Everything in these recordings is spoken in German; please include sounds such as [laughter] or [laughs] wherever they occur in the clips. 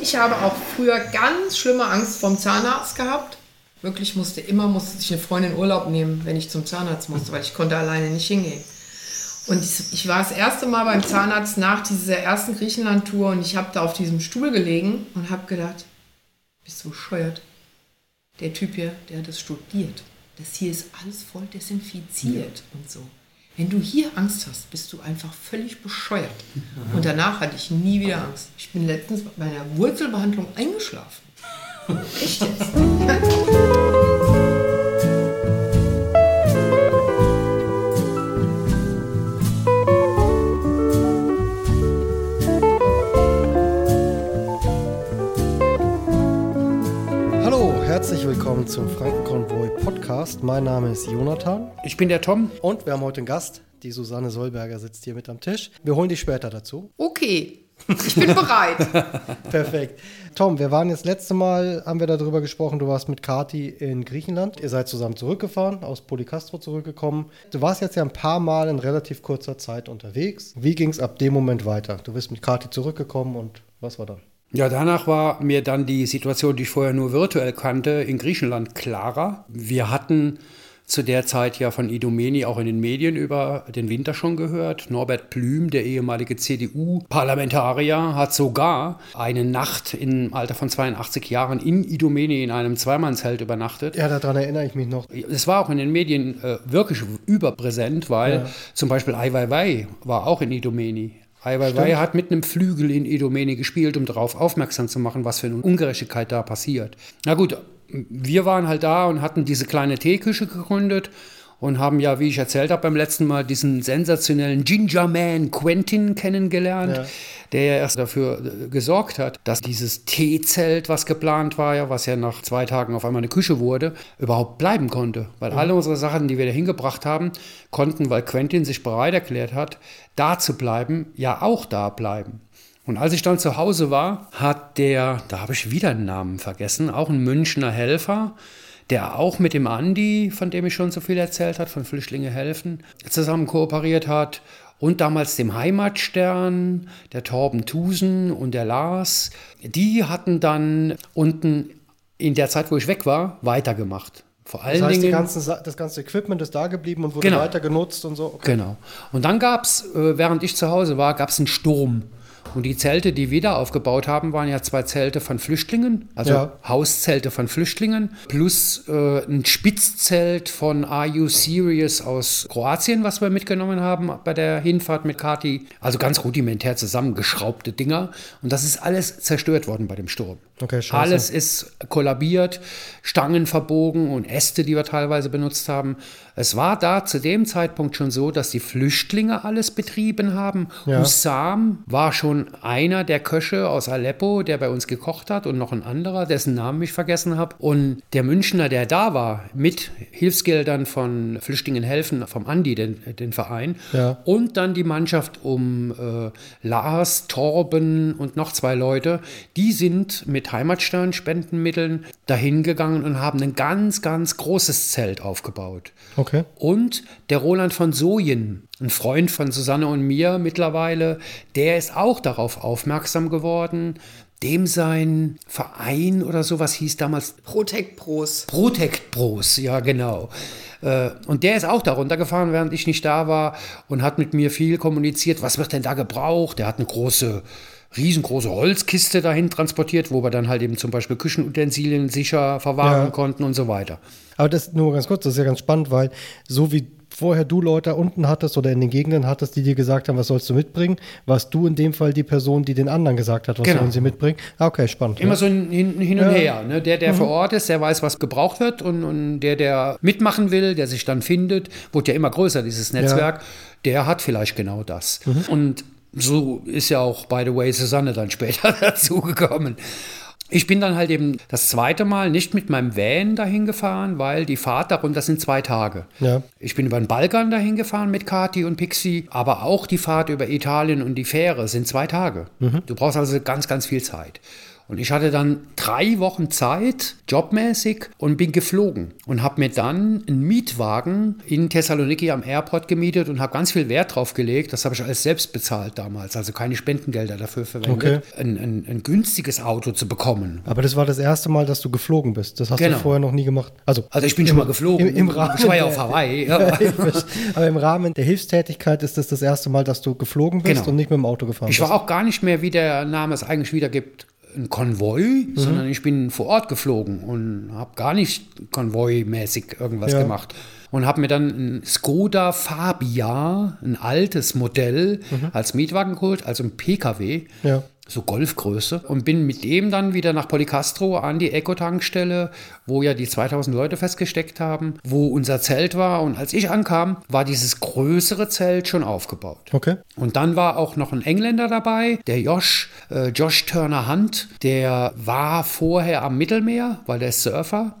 Ich habe auch früher ganz schlimme Angst vom Zahnarzt gehabt. Wirklich musste immer musste ich eine Freundin Urlaub nehmen, wenn ich zum Zahnarzt musste, weil ich konnte alleine nicht hingehen. Und ich war das erste Mal beim Zahnarzt nach dieser ersten Griechenland-Tour und ich habe da auf diesem Stuhl gelegen und habe gedacht, bist du bescheuert? Der Typ hier, der hat das studiert. Das hier ist alles voll desinfiziert ja. und so. Wenn du hier Angst hast, bist du einfach völlig bescheuert. Aha. Und danach hatte ich nie wieder Angst. Ich bin letztens bei einer Wurzelbehandlung eingeschlafen. [laughs] Echt jetzt? [laughs] Herzlich willkommen zum Frankenkonvoi Podcast. Mein Name ist Jonathan. Ich bin der Tom. Und wir haben heute einen Gast. Die Susanne Solberger sitzt hier mit am Tisch. Wir holen dich später dazu. Okay. Ich bin bereit. [laughs] Perfekt. Tom, wir waren jetzt letzte Mal, haben wir darüber gesprochen, du warst mit Kati in Griechenland. Ihr seid zusammen zurückgefahren, aus Polycastro zurückgekommen. Du warst jetzt ja ein paar Mal in relativ kurzer Zeit unterwegs. Wie ging es ab dem Moment weiter? Du bist mit Kati zurückgekommen und was war dann? Ja, danach war mir dann die Situation, die ich vorher nur virtuell kannte, in Griechenland klarer. Wir hatten zu der Zeit ja von Idomeni auch in den Medien über den Winter schon gehört. Norbert Blüm, der ehemalige CDU-Parlamentarier, hat sogar eine Nacht im Alter von 82 Jahren in Idomeni in einem Zweimannzelt übernachtet. Ja, daran erinnere ich mich noch. Es war auch in den Medien äh, wirklich überpräsent, weil ja. zum Beispiel Ai Weiwei war auch in Idomeni. Ai Weiwei hat mit einem Flügel in Idomeni gespielt, um darauf aufmerksam zu machen, was für eine Ungerechtigkeit da passiert. Na gut, wir waren halt da und hatten diese kleine Teeküche gegründet und haben ja, wie ich erzählt habe beim letzten Mal, diesen sensationellen Ginger Man Quentin kennengelernt, ja. der ja erst dafür äh, gesorgt hat, dass dieses Teezelt, was geplant war, ja, was ja nach zwei Tagen auf einmal eine Küche wurde, überhaupt bleiben konnte. Weil mhm. alle unsere Sachen, die wir da hingebracht haben, konnten, weil Quentin sich bereit erklärt hat, da zu bleiben, ja auch da bleiben. Und als ich dann zu Hause war, hat der, da habe ich wieder einen Namen vergessen, auch ein Münchner Helfer, der auch mit dem Andi, von dem ich schon so viel erzählt habe, von Flüchtlinge helfen, zusammen kooperiert hat. Und damals dem Heimatstern, der Torben Thusen und der Lars. Die hatten dann unten in der Zeit, wo ich weg war, weitergemacht. Vor allen das heißt, Dingen. Ganzen, das ganze Equipment ist da geblieben und wurde genau. weiter genutzt und so. Okay. Genau. Und dann gab es, äh, während ich zu Hause war, gab es einen Sturm. Und die Zelte, die wir da aufgebaut haben, waren ja zwei Zelte von Flüchtlingen, also ja. Hauszelte von Flüchtlingen, plus äh, ein Spitzzelt von Are You Serious aus Kroatien, was wir mitgenommen haben bei der Hinfahrt mit Kati. Also ganz rudimentär zusammengeschraubte Dinger. Und das ist alles zerstört worden bei dem Sturm. Okay, Alles ist kollabiert, Stangen verbogen und Äste, die wir teilweise benutzt haben. Es war da zu dem Zeitpunkt schon so, dass die Flüchtlinge alles betrieben haben. Ja. Hussam war schon einer der Köche aus Aleppo, der bei uns gekocht hat und noch ein anderer, dessen Namen ich vergessen habe. Und der Münchner, der da war, mit Hilfsgeldern von Flüchtlingen helfen, vom Andi, den, den Verein, ja. und dann die Mannschaft um äh, Lars, Torben und noch zwei Leute, die sind mit Heimatstern-Spendenmitteln dahin gegangen und haben ein ganz, ganz großes Zelt aufgebaut. Okay. Und der Roland von Sojen, ein Freund von Susanne und mir mittlerweile, der ist auch darauf aufmerksam geworden, dem sein Verein oder sowas hieß damals Protect Pros. Protect Pros, ja genau. Äh, und der ist auch da runtergefahren, während ich nicht da war und hat mit mir viel kommuniziert. Was wird denn da gebraucht? Der hat eine große riesengroße Holzkiste dahin transportiert, wo wir dann halt eben zum Beispiel Küchenutensilien sicher verwahren ja. konnten und so weiter. Aber das nur ganz kurz, das ist ja ganz spannend, weil so wie vorher du Leute unten hattest oder in den Gegenden hattest, die dir gesagt haben, was sollst du mitbringen, warst du in dem Fall die Person, die den anderen gesagt hat, was genau. sollen sie mitbringen. Ah, okay, spannend. Immer ja. so hin, hin und ja. her. Ne? Der, der mhm. vor Ort ist, der weiß, was gebraucht wird und, und der, der mitmachen will, der sich dann findet, wurde ja immer größer, dieses Netzwerk, ja. der hat vielleicht genau das. Mhm. Und so ist ja auch, by the way, Susanne dann später [laughs] dazugekommen. Ich bin dann halt eben das zweite Mal nicht mit meinem Van dahin gefahren, weil die Fahrt darunter sind zwei Tage. Ja. Ich bin über den Balkan dahin gefahren mit Kati und Pixie, aber auch die Fahrt über Italien und die Fähre sind zwei Tage. Mhm. Du brauchst also ganz, ganz viel Zeit. Und ich hatte dann drei Wochen Zeit, jobmäßig, und bin geflogen und habe mir dann einen Mietwagen in Thessaloniki am Airport gemietet und habe ganz viel Wert drauf gelegt. Das habe ich alles selbst bezahlt damals, also keine Spendengelder dafür verwendet, Okay. ein, ein, ein günstiges Auto zu bekommen. Aber das war das erste Mal, dass du geflogen bist. Das hast Genau. du vorher noch nie gemacht. Also, Also ich bin schon mal geflogen. im- im Rahmen ich war ja auf Hawaii. [laughs] Ja. aber im Rahmen der Hilfstätigkeit ist das das erste Mal, dass du geflogen bist Genau. und nicht mit dem Auto gefahren Ich bist. war auch gar nicht mehr, wie der Name es eigentlich wiedergibt, ein Konvoi, Mhm. sondern ich bin vor Ort geflogen und habe gar nicht konvoimäßig irgendwas Ja. gemacht. Und habe mir dann ein Skoda Fabia, ein altes Modell, als Mietwagen geholt, also ein PKW, Mhm. Ja. So Golfgröße. Und bin mit dem dann wieder nach Policastro an die Eco-Tankstelle, wo ja die 2000 Leute festgesteckt haben, wo unser Zelt war. Und als ich ankam, war dieses größere Zelt schon aufgebaut. Okay. Und dann war auch noch ein Engländer dabei, der Josh, äh, Josh Turner Hunt, der war vorher am Mittelmeer, weil der ist Surfer.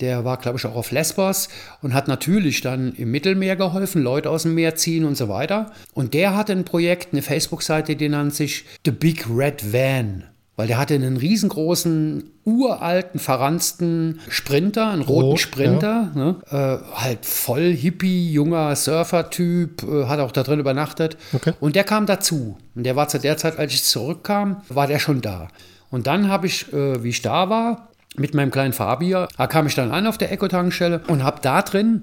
Der war, glaube ich, auch auf Lesbos und hat natürlich dann im Mittelmeer geholfen, Leute aus dem Meer ziehen und so weiter. Und der hatte ein Projekt, eine Facebook-Seite, die nannte sich The Big Red Van. Weil der hatte einen riesengroßen, uralten, verranzten Sprinter, einen roten Rot, Sprinter, ne? äh, halt voll hippie, junger Surfer-Typ, äh, hat auch da drin übernachtet. Okay. Und der kam dazu. Und der war zu der Zeit, als ich zurückkam, war der schon da. Und dann habe ich, äh, wie ich da war, mit meinem kleinen Fabia, da kam ich dann an auf der Eco-Tankstelle und habe da drin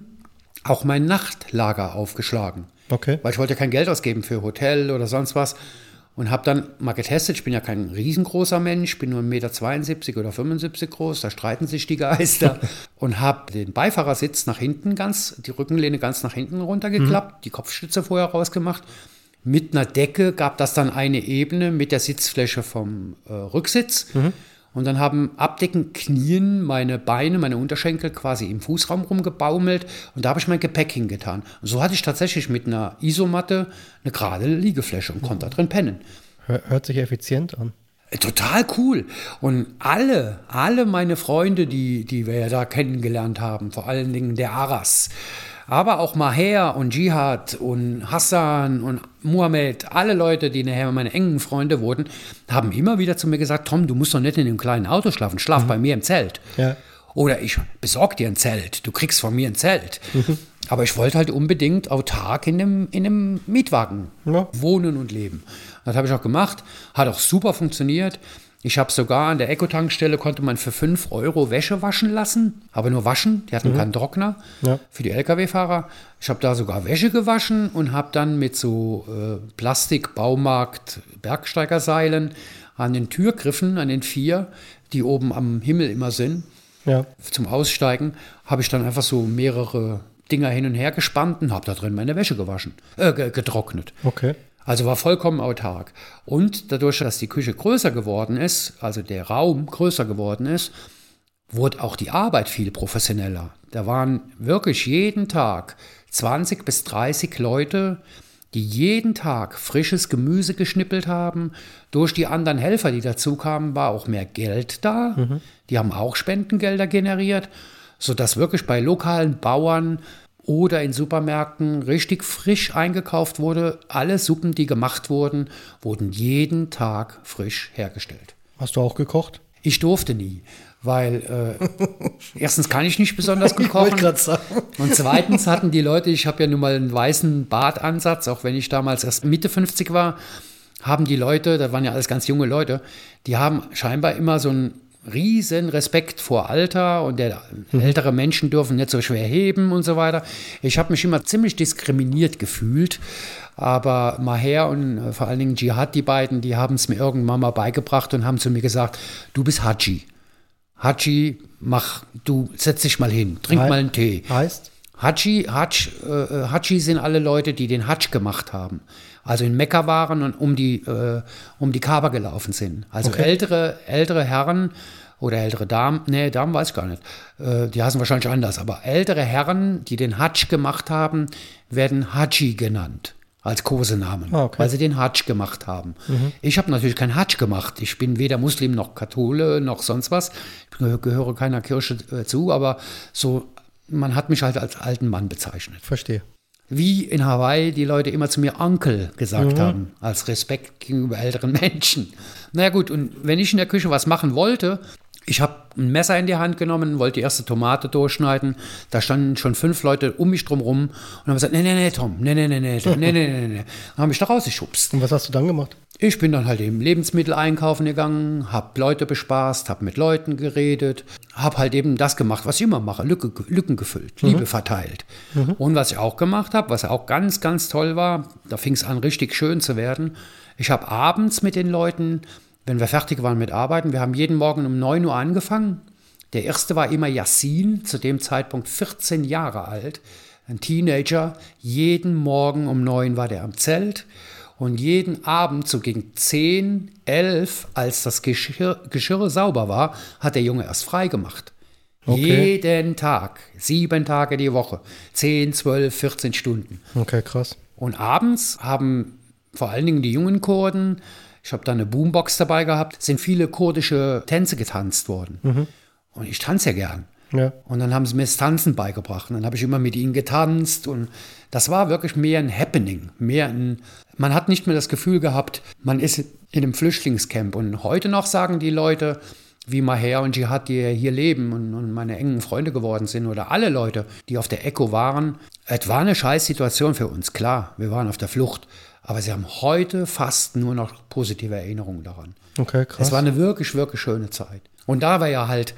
auch mein Nachtlager aufgeschlagen. Okay. Weil ich wollte kein Geld ausgeben für Hotel oder sonst was. Und habe dann mal getestet, ich bin ja kein riesengroßer Mensch, bin nur 1,72 Meter oder 75 groß, da streiten sich die Geister. [laughs] und habe den Beifahrersitz nach hinten ganz, die Rückenlehne ganz nach hinten runtergeklappt, die Kopfstütze vorher rausgemacht. Mit einer Decke gab das dann eine Ebene mit der Sitzfläche vom äh, Rücksitz. Und dann haben abdeckend Knien meine Beine, meine Unterschenkel quasi im Fußraum rumgebaumelt und da habe ich mein Gepäck hingetan. Und so hatte ich tatsächlich mit einer Isomatte eine gerade Liegefläche und konnte da drin pennen. Hör, hört sich effizient an. Äh, Total cool. Und alle, alle meine Freunde, die, die wir ja da kennengelernt haben, vor allen Dingen der Aras, aber auch Maher und Jihad und Hassan und Muhammad, alle Leute, die nachher meine engen Freunde wurden, haben immer wieder zu mir gesagt, Tom, du musst doch nicht in dem kleinen Auto schlafen, schlaf bei mir im Zelt. Ja. Oder ich besorg dir ein Zelt, du kriegst von mir ein Zelt. Aber ich wollte halt unbedingt autark in einem, in einem Mietwagen Ja. wohnen und leben. Das habe ich auch gemacht, hat auch super funktioniert. Ich habe sogar an der Eco-Tankstelle konnte man für 5 Euro Wäsche waschen lassen, aber nur waschen, die hatten keinen Trockner Ja. für die Lkw-Fahrer. Ich habe da sogar Wäsche gewaschen und habe dann mit so äh, Plastik-Baumarkt-Bergsteigerseilen an den Türgriffen, an den vier, die oben am Himmel immer sind, Ja. zum Aussteigen, habe ich dann einfach so mehrere Dinger hin und her gespannt und habe da drin meine Wäsche gewaschen, äh, ge- getrocknet. Okay. Also war vollkommen autark. Und dadurch, dass die Küche größer geworden ist, also der Raum größer geworden ist, wurde auch die Arbeit viel professioneller. Da waren wirklich jeden Tag 20 bis 30 Leute, die jeden Tag frisches Gemüse geschnippelt haben. Durch die anderen Helfer, die dazu kamen, war auch mehr Geld da. Die haben auch Spendengelder generiert, sodass wirklich bei lokalen Bauern oder in Supermärkten richtig frisch eingekauft wurde. Alle Suppen, die gemacht wurden, wurden jeden Tag frisch hergestellt. Hast du auch gekocht? Ich durfte nie, weil äh, [laughs] erstens kann ich nicht besonders gut kochen. Und zweitens hatten die Leute, ich habe ja nun mal einen weißen Bartansatz, auch wenn ich damals erst Mitte 50 war, haben die Leute, da waren ja alles ganz junge Leute, die haben scheinbar immer so einen riesen Respekt vor Alter und der ältere Menschen dürfen nicht so schwer heben und so weiter. Ich habe mich immer ziemlich diskriminiert gefühlt, aber Maher und äh, vor allen Dingen Jihad, die beiden, die haben es mir irgendwann mal beigebracht und haben zu mir gesagt, du bist Haji. Haji, mach, du setz dich mal hin, trink Hei- mal einen Tee. Heißt? Haji, Hajj, äh, Haji sind alle Leute, die den Hajj gemacht haben. Also in Mekka waren und um die, äh, um die Kaaba gelaufen sind. Also ältere, ältere Herren oder ältere Damen, nee, Damen weiß ich gar nicht. Äh, die heißen wahrscheinlich anders. Aber ältere Herren, die den Hajj gemacht haben, werden Haji genannt. Als Kosenamen, Ah, okay. weil sie den Hajj gemacht haben. Ich habe natürlich keinen Hajj gemacht. Ich bin weder Muslim noch Kathole noch sonst was. Ich gehö- gehöre keiner Kirche äh, zu, aber so, man hat mich halt als alten Mann bezeichnet. Verstehe. Wie in Hawaii die Leute immer zu mir Onkel gesagt mhm. haben, als Respekt gegenüber älteren [laughs] Menschen. Naja gut, und wenn ich in der Küche was machen wollte, ich habe ein Messer in die Hand genommen, wollte die erste Tomate durchschneiden. Da standen schon fünf Leute um mich drum rum und haben gesagt, nee, nee, nee, Tom, nee, nee, nee, nee, Tom, nee, nee, nee, nee. Dann habe ich da rausgeschubst. Und was hast du dann gemacht? Ich bin dann halt eben Lebensmittel einkaufen gegangen, habe Leute bespaßt, habe mit Leuten geredet, habe halt eben das gemacht, was ich immer mache, Lücke, Lücken gefüllt, mhm. Liebe verteilt. Mhm. Und was ich auch gemacht habe, was auch ganz, ganz toll war, da fing es an, richtig schön zu werden. Ich habe abends mit den Leuten wenn wir fertig waren mit Arbeiten. Wir haben jeden Morgen um 9 Uhr angefangen. Der erste war immer Yassin, zu dem Zeitpunkt 14 Jahre alt, ein Teenager. Jeden Morgen um 9 war der am Zelt. Und jeden Abend, so gegen 10, 11, als das Geschirr, Geschirr sauber war, hat der Junge erst frei gemacht. Okay. Jeden Tag, sieben Tage die Woche, 10, 12, 14 Stunden. Okay, krass. Und abends haben vor allen Dingen die jungen Kurden ich habe da eine Boombox dabei gehabt, sind viele kurdische Tänze getanzt worden. Mhm. Und ich tanze ja gern. Ja. Und dann haben sie mir das Tanzen beigebracht. Und dann habe ich immer mit ihnen getanzt. Und das war wirklich mehr ein Happening. Mehr ein, man hat nicht mehr das Gefühl gehabt, man ist in einem Flüchtlingscamp. Und heute noch sagen die Leute, wie Maher und Jihad, die hier leben und, und, meine engen Freunde geworden sind, oder alle Leute, die auf der Echo waren, es war eine scheiß Situation für uns, klar. Wir waren auf der Flucht. Aber sie haben heute fast nur noch positive Erinnerungen daran. Okay, krass. Es war eine wirklich, wirklich schöne Zeit. Und da wir ja halt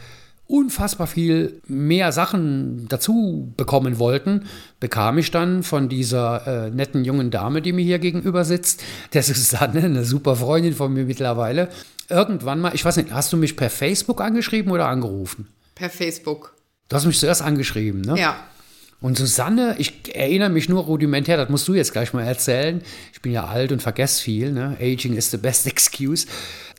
unfassbar viel mehr Sachen dazu bekommen wollten, bekam ich dann von dieser äh, netten jungen Dame, die mir hier gegenüber sitzt, der [laughs] Susanne, eine super Freundin von mir mittlerweile, irgendwann mal, ich weiß nicht, hast du mich per Facebook angeschrieben oder angerufen? Per Facebook. Du hast mich zuerst angeschrieben, ne? Ja. Und Susanne, ich erinnere mich nur rudimentär, das musst du jetzt gleich mal erzählen. Ich bin ja alt und vergesse viel, ne? Aging is the best [laughs] excuse.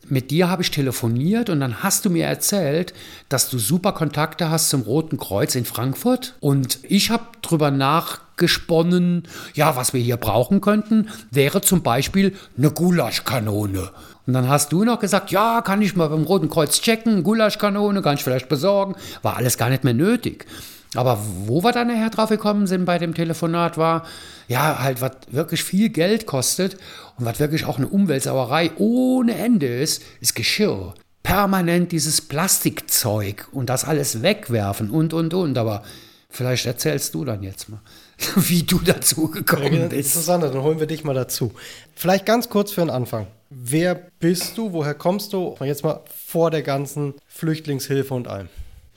Mit dir habe ich telefoniert und dann hast du mir erzählt, dass du super Kontakte hast zum Roten Kreuz in Frankfurt. Und ich habe drüber nachgesponnen, ja, was wir hier brauchen könnten, wäre zum Beispiel eine Gulaschkanone. Und dann hast du noch gesagt, ja, kann ich mal beim Roten Kreuz checken, Gulaschkanone, kann ich vielleicht besorgen. War alles gar nicht mehr nötig. Aber wo wir dann nachher drauf gekommen sind bei dem Telefonat war, ja, halt, was wirklich viel Geld kostet und was wirklich auch eine Umweltsauerei ohne Ende ist, ist Geschirr. Permanent dieses Plastikzeug und das alles wegwerfen und, und, und. Aber vielleicht erzählst du dann jetzt mal, [laughs] wie du dazu gekommen ja, bist. Susanne, dann holen wir dich mal dazu. Vielleicht ganz kurz für den Anfang. Wer bist du? Woher kommst du? Jetzt mal vor der ganzen Flüchtlingshilfe und allem.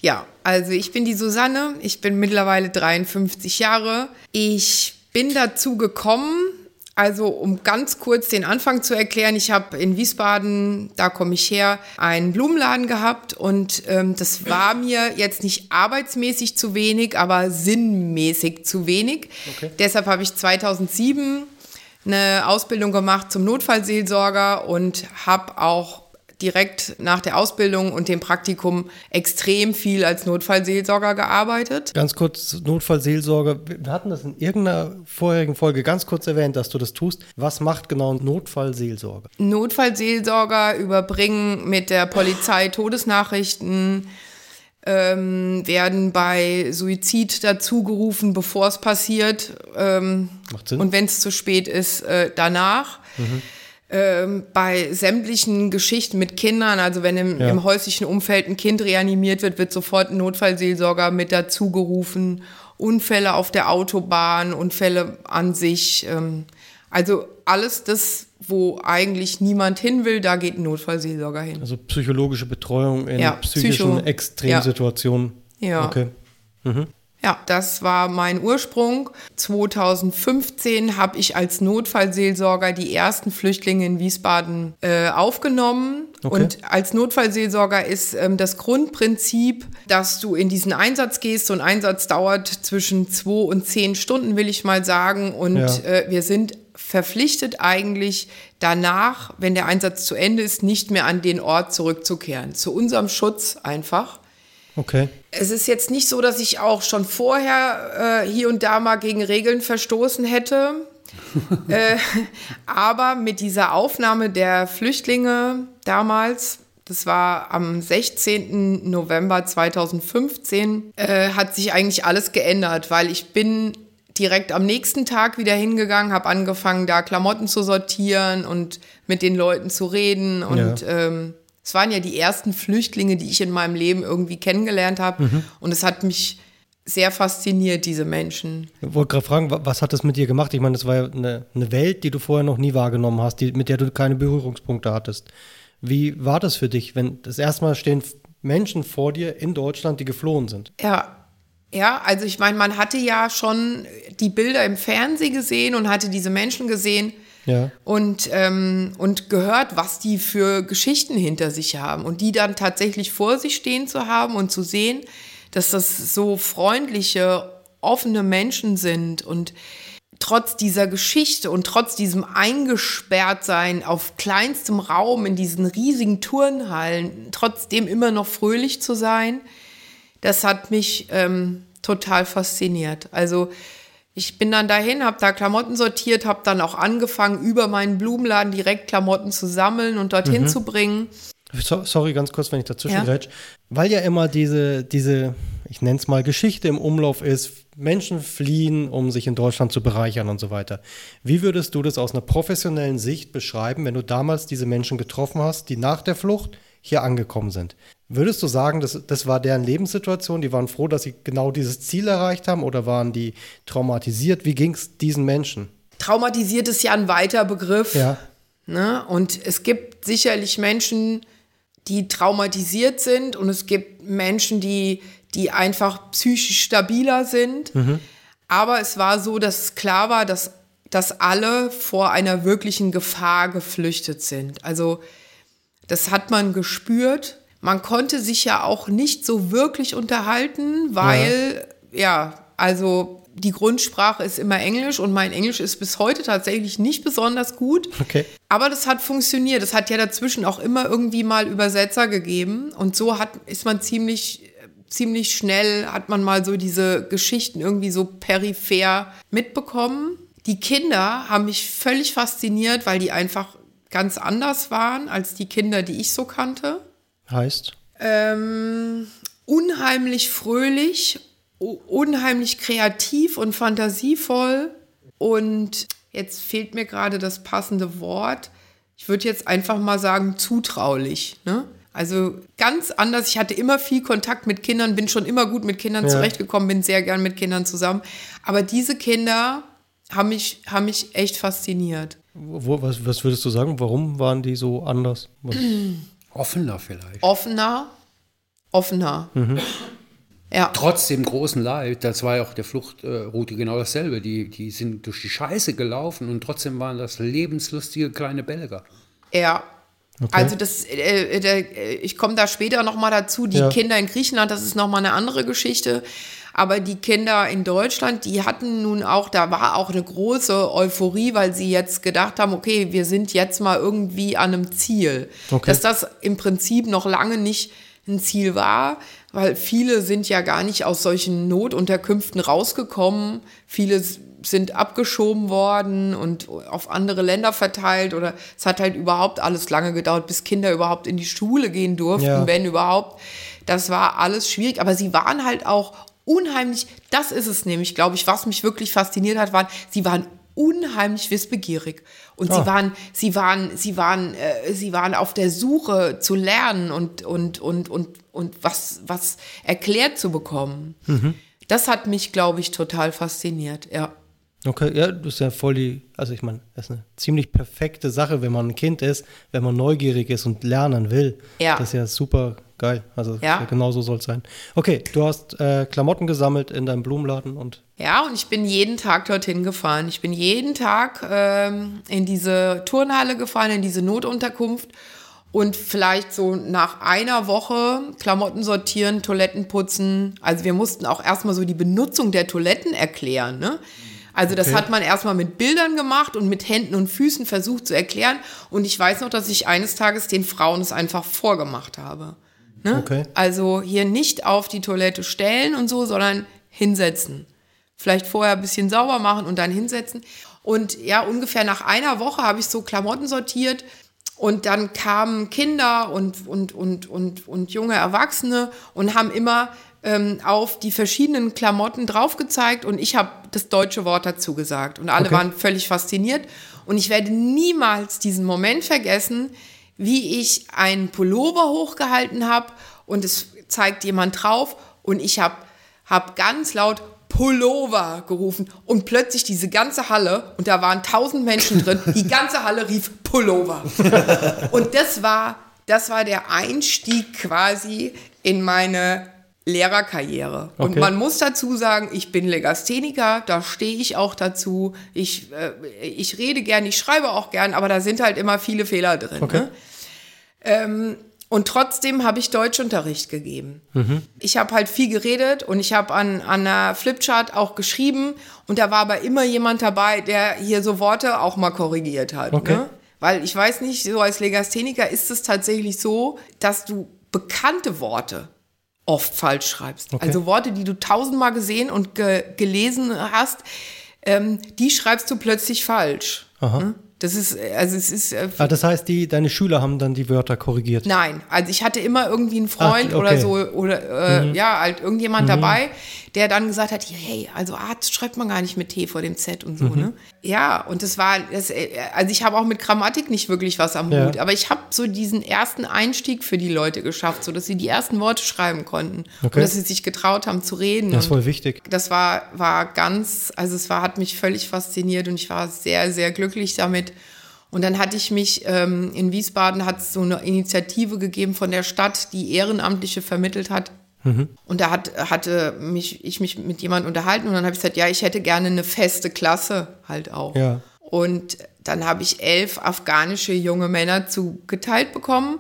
Ja, also ich bin die Susanne, ich bin mittlerweile 53 Jahre. Ich bin dazu gekommen, also um ganz kurz den Anfang zu erklären, ich habe in Wiesbaden, da komme ich her, einen Blumenladen gehabt und ähm, das war mir jetzt nicht arbeitsmäßig zu wenig, aber sinnmäßig zu wenig. Okay. Deshalb habe ich 2007 eine Ausbildung gemacht zum Notfallseelsorger und habe auch direkt nach der Ausbildung und dem Praktikum extrem viel als Notfallseelsorger gearbeitet. Ganz kurz, Notfallseelsorger, wir hatten das in irgendeiner vorherigen Folge ganz kurz erwähnt, dass du das tust. Was macht genau Notfallseelsorger? Notfallseelsorger überbringen mit der Polizei Todesnachrichten, ähm, werden bei Suizid dazugerufen, bevor es passiert. Ähm, Macht Sinn. Und wenn es zu spät ist, äh, danach. Mhm ähm, bei sämtlichen Geschichten mit Kindern, also wenn im, ja. im, häuslichen Umfeld ein Kind reanimiert wird, wird sofort ein Notfallseelsorger mit dazu gerufen. Unfälle auf der Autobahn, Unfälle an sich. Ähm, also alles das, wo eigentlich niemand hin will, da geht ein Notfallseelsorger hin. Also psychologische Betreuung in ja, psychischen Psycho, Extremsituationen. Ja. ja. Okay. Mhm. Ja, das war mein Ursprung. 2015 habe ich als Notfallseelsorger die ersten Flüchtlinge in Wiesbaden äh, aufgenommen. Okay. Und als Notfallseelsorger ist ähm, das Grundprinzip, dass du in diesen Einsatz gehst. So ein Einsatz dauert zwischen zwei und zehn Stunden, will ich mal sagen. Und ja. äh, wir sind verpflichtet eigentlich danach, wenn der Einsatz zu Ende ist, nicht mehr an den Ort zurückzukehren. Zu unserem Schutz einfach. Okay. Es ist jetzt nicht so, dass ich auch schon vorher äh, hier und da mal gegen Regeln verstoßen hätte. [laughs] äh, aber mit dieser Aufnahme der Flüchtlinge damals, das war am 16. November 2015, äh, hat sich eigentlich alles geändert, weil ich bin direkt am nächsten Tag wieder hingegangen, habe angefangen, da Klamotten zu sortieren und mit den Leuten zu reden. Und ja. ähm, es waren ja die ersten Flüchtlinge, die ich in meinem Leben irgendwie kennengelernt habe. Mhm. Und es hat mich sehr fasziniert, diese Menschen. Ich wollte gerade fragen, was hat das mit dir gemacht? Ich meine, das war ja eine, eine Welt, die du vorher noch nie wahrgenommen hast, die, mit der du keine Berührungspunkte hattest. Wie war das für dich, wenn das erste Mal stehen Menschen vor dir in Deutschland, die geflohen sind? Ja, ja, also ich meine, man hatte ja schon die Bilder im Fernsehen gesehen und hatte diese Menschen gesehen ja. und, ähm, und gehört, was die für Geschichten hinter sich haben und die dann tatsächlich vor sich stehen zu haben und zu sehen, dass das so freundliche, offene Menschen sind und trotz dieser Geschichte und trotz diesem Eingesperrtsein auf kleinstem Raum in diesen riesigen Turnhallen, trotzdem immer noch fröhlich zu sein, das hat mich ähm, total fasziniert. Also ich bin dann dahin, habe da Klamotten sortiert, habe dann auch angefangen, über meinen Blumenladen direkt Klamotten zu sammeln und dorthin mhm. zu bringen. So, sorry, ganz kurz, wenn ich dazwischen ja. Weil ja immer diese, diese, ich nenne es mal Geschichte im Umlauf ist, Menschen fliehen, um sich in Deutschland zu bereichern und so weiter. Wie würdest du das aus einer professionellen Sicht beschreiben, wenn du damals diese Menschen getroffen hast, die nach der Flucht hier angekommen sind? Würdest du sagen, das, das war deren Lebenssituation? Die waren froh, dass sie genau dieses Ziel erreicht haben oder waren die traumatisiert? Wie ging es diesen Menschen? Traumatisiert ist ja ein weiter Begriff. Ja. Ne? Und es gibt sicherlich Menschen, die traumatisiert sind und es gibt Menschen, die, die einfach psychisch stabiler sind. Mhm. Aber es war so, dass es klar war, dass, dass alle vor einer wirklichen Gefahr geflüchtet sind. Also das hat man gespürt. Man konnte sich ja auch nicht so wirklich unterhalten, weil, ja, ja also die Grundsprache ist immer Englisch und mein Englisch ist bis heute tatsächlich nicht besonders gut. Okay. Aber das hat funktioniert. Es hat ja dazwischen auch immer irgendwie mal Übersetzer gegeben und so hat, ist man ziemlich ziemlich schnell hat man mal so diese Geschichten irgendwie so peripher mitbekommen. Die Kinder haben mich völlig fasziniert, weil die einfach ganz anders waren als die Kinder, die ich so kannte. Heißt? Ähm, unheimlich fröhlich unheimlich kreativ und fantasievoll und jetzt fehlt mir gerade das passende Wort. Ich würde jetzt einfach mal sagen, zutraulich. Ne? Also ganz anders. Ich hatte immer viel Kontakt mit Kindern, bin schon immer gut mit Kindern ja. zurechtgekommen, bin sehr gern mit Kindern zusammen. Aber diese Kinder haben mich, haben mich echt fasziniert. Wo, was, was würdest du sagen? Warum waren die so anders? [clears throat] Offener vielleicht. Offener. Offener. Mhm. Ja. Trotz dem großen Leid, das war ja auch der Fluchtroute genau dasselbe. Die, die sind durch die Scheiße gelaufen und trotzdem waren das lebenslustige kleine Belger. Ja. Okay. Also das, äh, äh, ich komme da später noch mal dazu. Die ja. Kinder in Griechenland, das ist noch mal eine andere Geschichte. Aber die Kinder in Deutschland, die hatten nun auch, da war auch eine große Euphorie, weil sie jetzt gedacht haben, okay, wir sind jetzt mal irgendwie an einem Ziel. Okay. Dass das im Prinzip noch lange nicht ein Ziel war, weil viele sind ja gar nicht aus solchen Notunterkünften rausgekommen. Viele sind abgeschoben worden und auf andere Länder verteilt oder es hat halt überhaupt alles lange gedauert, bis Kinder überhaupt in die Schule gehen durften, ja. wenn überhaupt. Das war alles schwierig, aber sie waren halt auch unheimlich, das ist es nämlich, glaube ich, was mich wirklich fasziniert hat, waren, sie waren unheimlich wissbegierig und oh. sie waren sie waren sie waren äh, sie waren auf der Suche zu lernen und und und und und was was erklärt zu bekommen. Mhm. Das hat mich glaube ich total fasziniert, ja. Okay, ja, das ist ja voll die, also ich meine, das ist eine ziemlich perfekte Sache, wenn man ein Kind ist, wenn man neugierig ist und lernen will. Ja. Das ist ja super geil. Also ja. genau so soll es sein. Okay, du hast äh, Klamotten gesammelt in deinem Blumenladen und. Ja, und ich bin jeden Tag dorthin gefahren. Ich bin jeden Tag ähm, in diese Turnhalle gefahren, in diese Notunterkunft und vielleicht so nach einer Woche Klamotten sortieren, Toiletten putzen. Also wir mussten auch erstmal so die Benutzung der Toiletten erklären. Ne? Also das okay. hat man erstmal mit Bildern gemacht und mit Händen und Füßen versucht zu erklären. Und ich weiß noch, dass ich eines Tages den Frauen es einfach vorgemacht habe. Ne? Okay. Also hier nicht auf die Toilette stellen und so, sondern hinsetzen. Vielleicht vorher ein bisschen sauber machen und dann hinsetzen. Und ja, ungefähr nach einer Woche habe ich so Klamotten sortiert Und dann kamen Kinder und, und, und, und, und junge Erwachsene und haben immer ähm, auf die verschiedenen Klamotten drauf gezeigt und ich habe das deutsche Wort dazu gesagt. Und alle Okay. waren völlig fasziniert. Und ich werde niemals diesen Moment vergessen, wie ich einen Pullover hochgehalten habe und es zeigt jemand drauf und ich habe hab ganz laut Pullover gerufen und plötzlich diese ganze Halle und da waren tausend Menschen drin, [laughs] die ganze Halle rief Pullover. Und das war, das war der Einstieg quasi in meine Lehrerkarriere. Und Okay. man muss dazu sagen, ich bin Legastheniker, da stehe ich auch dazu. Ich, äh, ich rede gern, ich schreibe auch gern, aber da sind halt immer viele Fehler drin. Okay. Ne? Ähm, und trotzdem habe ich Deutschunterricht gegeben. Ich habe halt viel geredet und ich habe an, an einer Flipchart auch geschrieben und da war aber immer jemand dabei, der hier so Worte auch mal korrigiert hat. Okay. Ne? Weil ich weiß nicht, so als Legastheniker ist es tatsächlich so, dass du bekannte Worte oft falsch schreibst. Okay. Also Worte, die du tausendmal gesehen und ge gelesen hast, ähm, die schreibst du plötzlich falsch. Ne? Das ist, äh, also es ist äh, Ah, das heißt, die, deine Schüler haben dann die Wörter korrigiert. Nein, also ich hatte immer irgendwie einen Freund Ach, okay. oder so oder äh, ja, halt irgendjemand dabei, der dann gesagt hat, hey, also Arzt schreibt man gar nicht mit T vor dem Z und so, ne? Ja, und das war, das, äh, also ich habe auch mit Grammatik nicht wirklich was am Ja. Hut, aber ich habe so diesen ersten Einstieg für die Leute geschafft, so dass sie die ersten Worte schreiben konnten Okay. und dass sie sich getraut haben zu reden. Das ist voll wichtig. das war, war ganz, also es war, hat mich völlig fasziniert und ich war sehr, sehr glücklich damit. Und dann hatte ich mich ähm, in Wiesbaden hat es so eine Initiative gegeben von der Stadt, die Ehrenamtliche vermittelt hat. Und da hat, hatte mich, ich mich mit jemandem unterhalten und dann habe ich gesagt, ja, ich hätte gerne eine feste Klasse halt auch. Ja. Und dann habe ich elf afghanische junge Männer zugeteilt bekommen,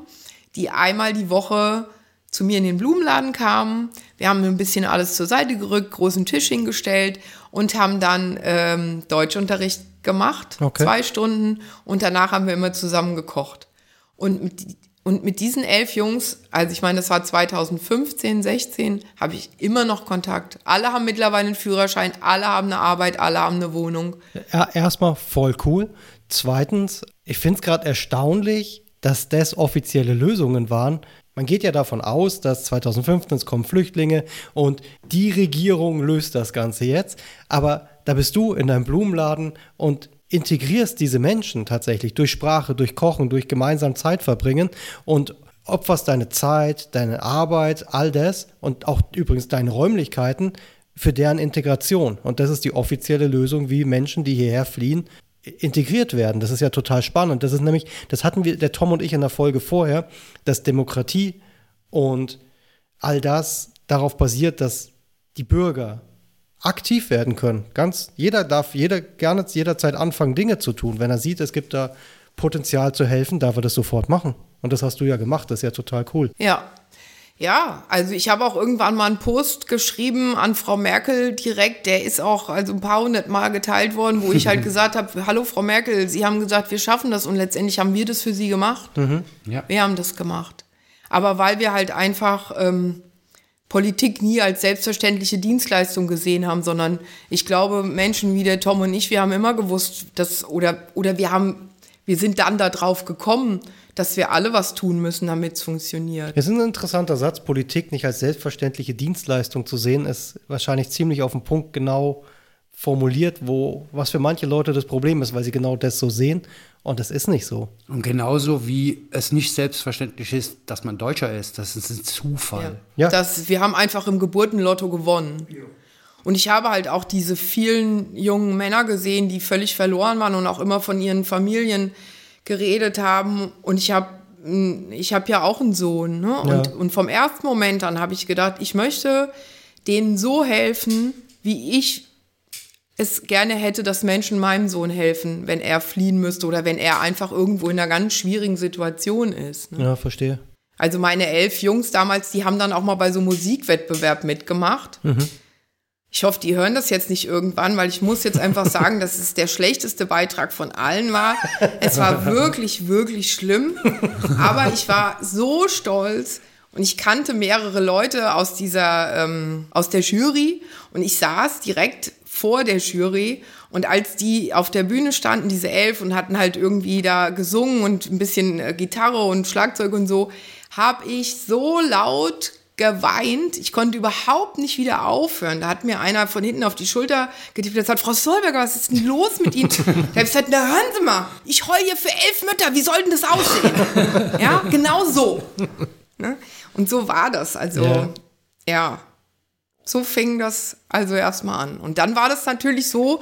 die einmal die Woche zu mir in den Blumenladen kamen. Wir haben ein bisschen alles zur Seite gerückt, großen Tisch hingestellt und haben dann ähm, Deutschunterricht gemacht, Okay. zwei Stunden. Und danach haben wir immer zusammen gekocht. Und mit, und mit diesen elf Jungs, also ich meine, das war 2015, 16, habe ich immer noch Kontakt. Alle haben mittlerweile einen Führerschein, alle haben eine Arbeit, alle haben eine Wohnung. Ja, erstmal voll cool. Zweitens, ich finde es gerade erstaunlich, dass das offizielle Lösungen waren. Man geht ja davon aus, dass 2015 es kommen Flüchtlinge und die Regierung löst das Ganze jetzt. Aber da bist du in deinem Blumenladen und integrierst diese Menschen tatsächlich durch Sprache, durch Kochen, durch gemeinsam Zeit verbringen und opferst deine Zeit, deine Arbeit, all das und auch übrigens deine Räumlichkeiten für deren Integration. Und das ist die offizielle Lösung, wie Menschen, die hierher fliehen, integriert werden. Das ist ja total spannend. Das ist nämlich, das hatten wir, der Tom und ich in der Folge vorher, dass Demokratie und all das darauf basiert, dass die Bürger aktiv werden können. Ganz, jeder darf jeder gerne jederzeit anfangen, Dinge zu tun. Wenn er sieht, es gibt da Potenzial zu helfen, darf er das sofort machen. Und das hast du ja gemacht, das ist ja total cool. Ja. Ja, also ich habe auch irgendwann mal einen Post geschrieben an Frau Merkel direkt. Der ist auch also ein paar hundert Mal geteilt worden, wo ich halt [laughs] gesagt habe, hallo Frau Merkel, Sie haben gesagt, wir schaffen das und letztendlich haben wir das für Sie gemacht. Ja. Wir haben das gemacht. Aber weil wir halt einfach ähm, Politik nie als selbstverständliche Dienstleistung gesehen haben, sondern ich glaube, Menschen wie der Tom und ich, wir haben immer gewusst, dass, oder, oder wir haben, wir sind dann darauf gekommen, dass wir alle was tun müssen, damit es funktioniert. Es ist ein interessanter Satz, Politik nicht als selbstverständliche Dienstleistung zu sehen, ist wahrscheinlich ziemlich auf den Punkt genau formuliert, wo, was für manche Leute das Problem ist, weil sie genau das so sehen. Und das ist nicht so. Und genauso wie es nicht selbstverständlich ist, dass man Deutscher ist, das ist ein Zufall. Ja. Das, wir haben einfach im Geburtenlotto gewonnen. Und ich habe halt auch diese vielen jungen Männer gesehen, die völlig verloren waren und auch immer von ihren Familien geredet haben. Und ich habe ich hab ja auch einen Sohn. Ne? Ja. Und, und vom ersten Moment an habe ich gedacht, ich möchte denen so helfen, wie ich es gerne hätte, dass Menschen meinem Sohn helfen, wenn er fliehen müsste oder wenn er einfach irgendwo in einer ganz schwierigen Situation ist. Ne? Ja, verstehe. Also meine elf Jungs damals, die haben dann auch mal bei so einem Musikwettbewerb mitgemacht. Ich hoffe, die hören das jetzt nicht irgendwann, weil ich muss jetzt einfach sagen, dass es der schlechteste Beitrag von allen war. Es war wirklich, wirklich schlimm. Aber ich war so stolz und ich kannte mehrere Leute aus dieser, ähm, aus der Jury und ich saß direkt vor der Jury. Und als die auf der Bühne standen, diese elf, und hatten halt irgendwie da gesungen und ein bisschen äh, Gitarre und Schlagzeug und so, habe ich so laut geweint. Ich konnte überhaupt nicht wieder aufhören. Da hat mir einer von hinten auf die Schulter getippt und gesagt, Frau Solberger, was ist denn los mit Ihnen? da habe ich gesagt, na hören Sie mal, ich heule hier für elf Mütter, wie soll denn das aussehen? ja, genau so. Ne? Und so war das. Also, ja. ja. So fing das also erstmal an. Und dann war das natürlich so,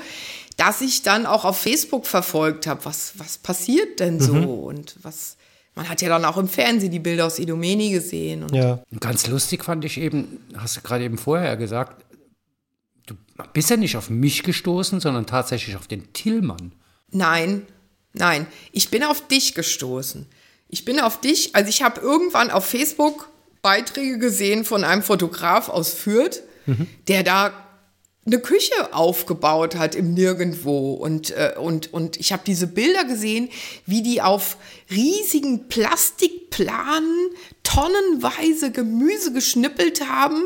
dass ich dann auch auf Facebook verfolgt habe, was, was passiert denn so mhm. und was, man hat ja dann auch im Fernsehen die Bilder aus Idomeni gesehen. ja. Ganz lustig fand ich eben, hast du gerade eben vorher gesagt, du bist ja nicht auf mich gestoßen, sondern tatsächlich auf den Tillmann. Nein, nein, ich bin auf dich gestoßen. Ich bin auf dich, also ich habe irgendwann auf Facebook Beiträge gesehen von einem Fotograf aus Fürth, mhm. der da eine Küche aufgebaut hat im Nirgendwo. Und, äh, und, und ich habe diese Bilder gesehen, wie die auf riesigen Plastikplanen tonnenweise Gemüse geschnippelt haben.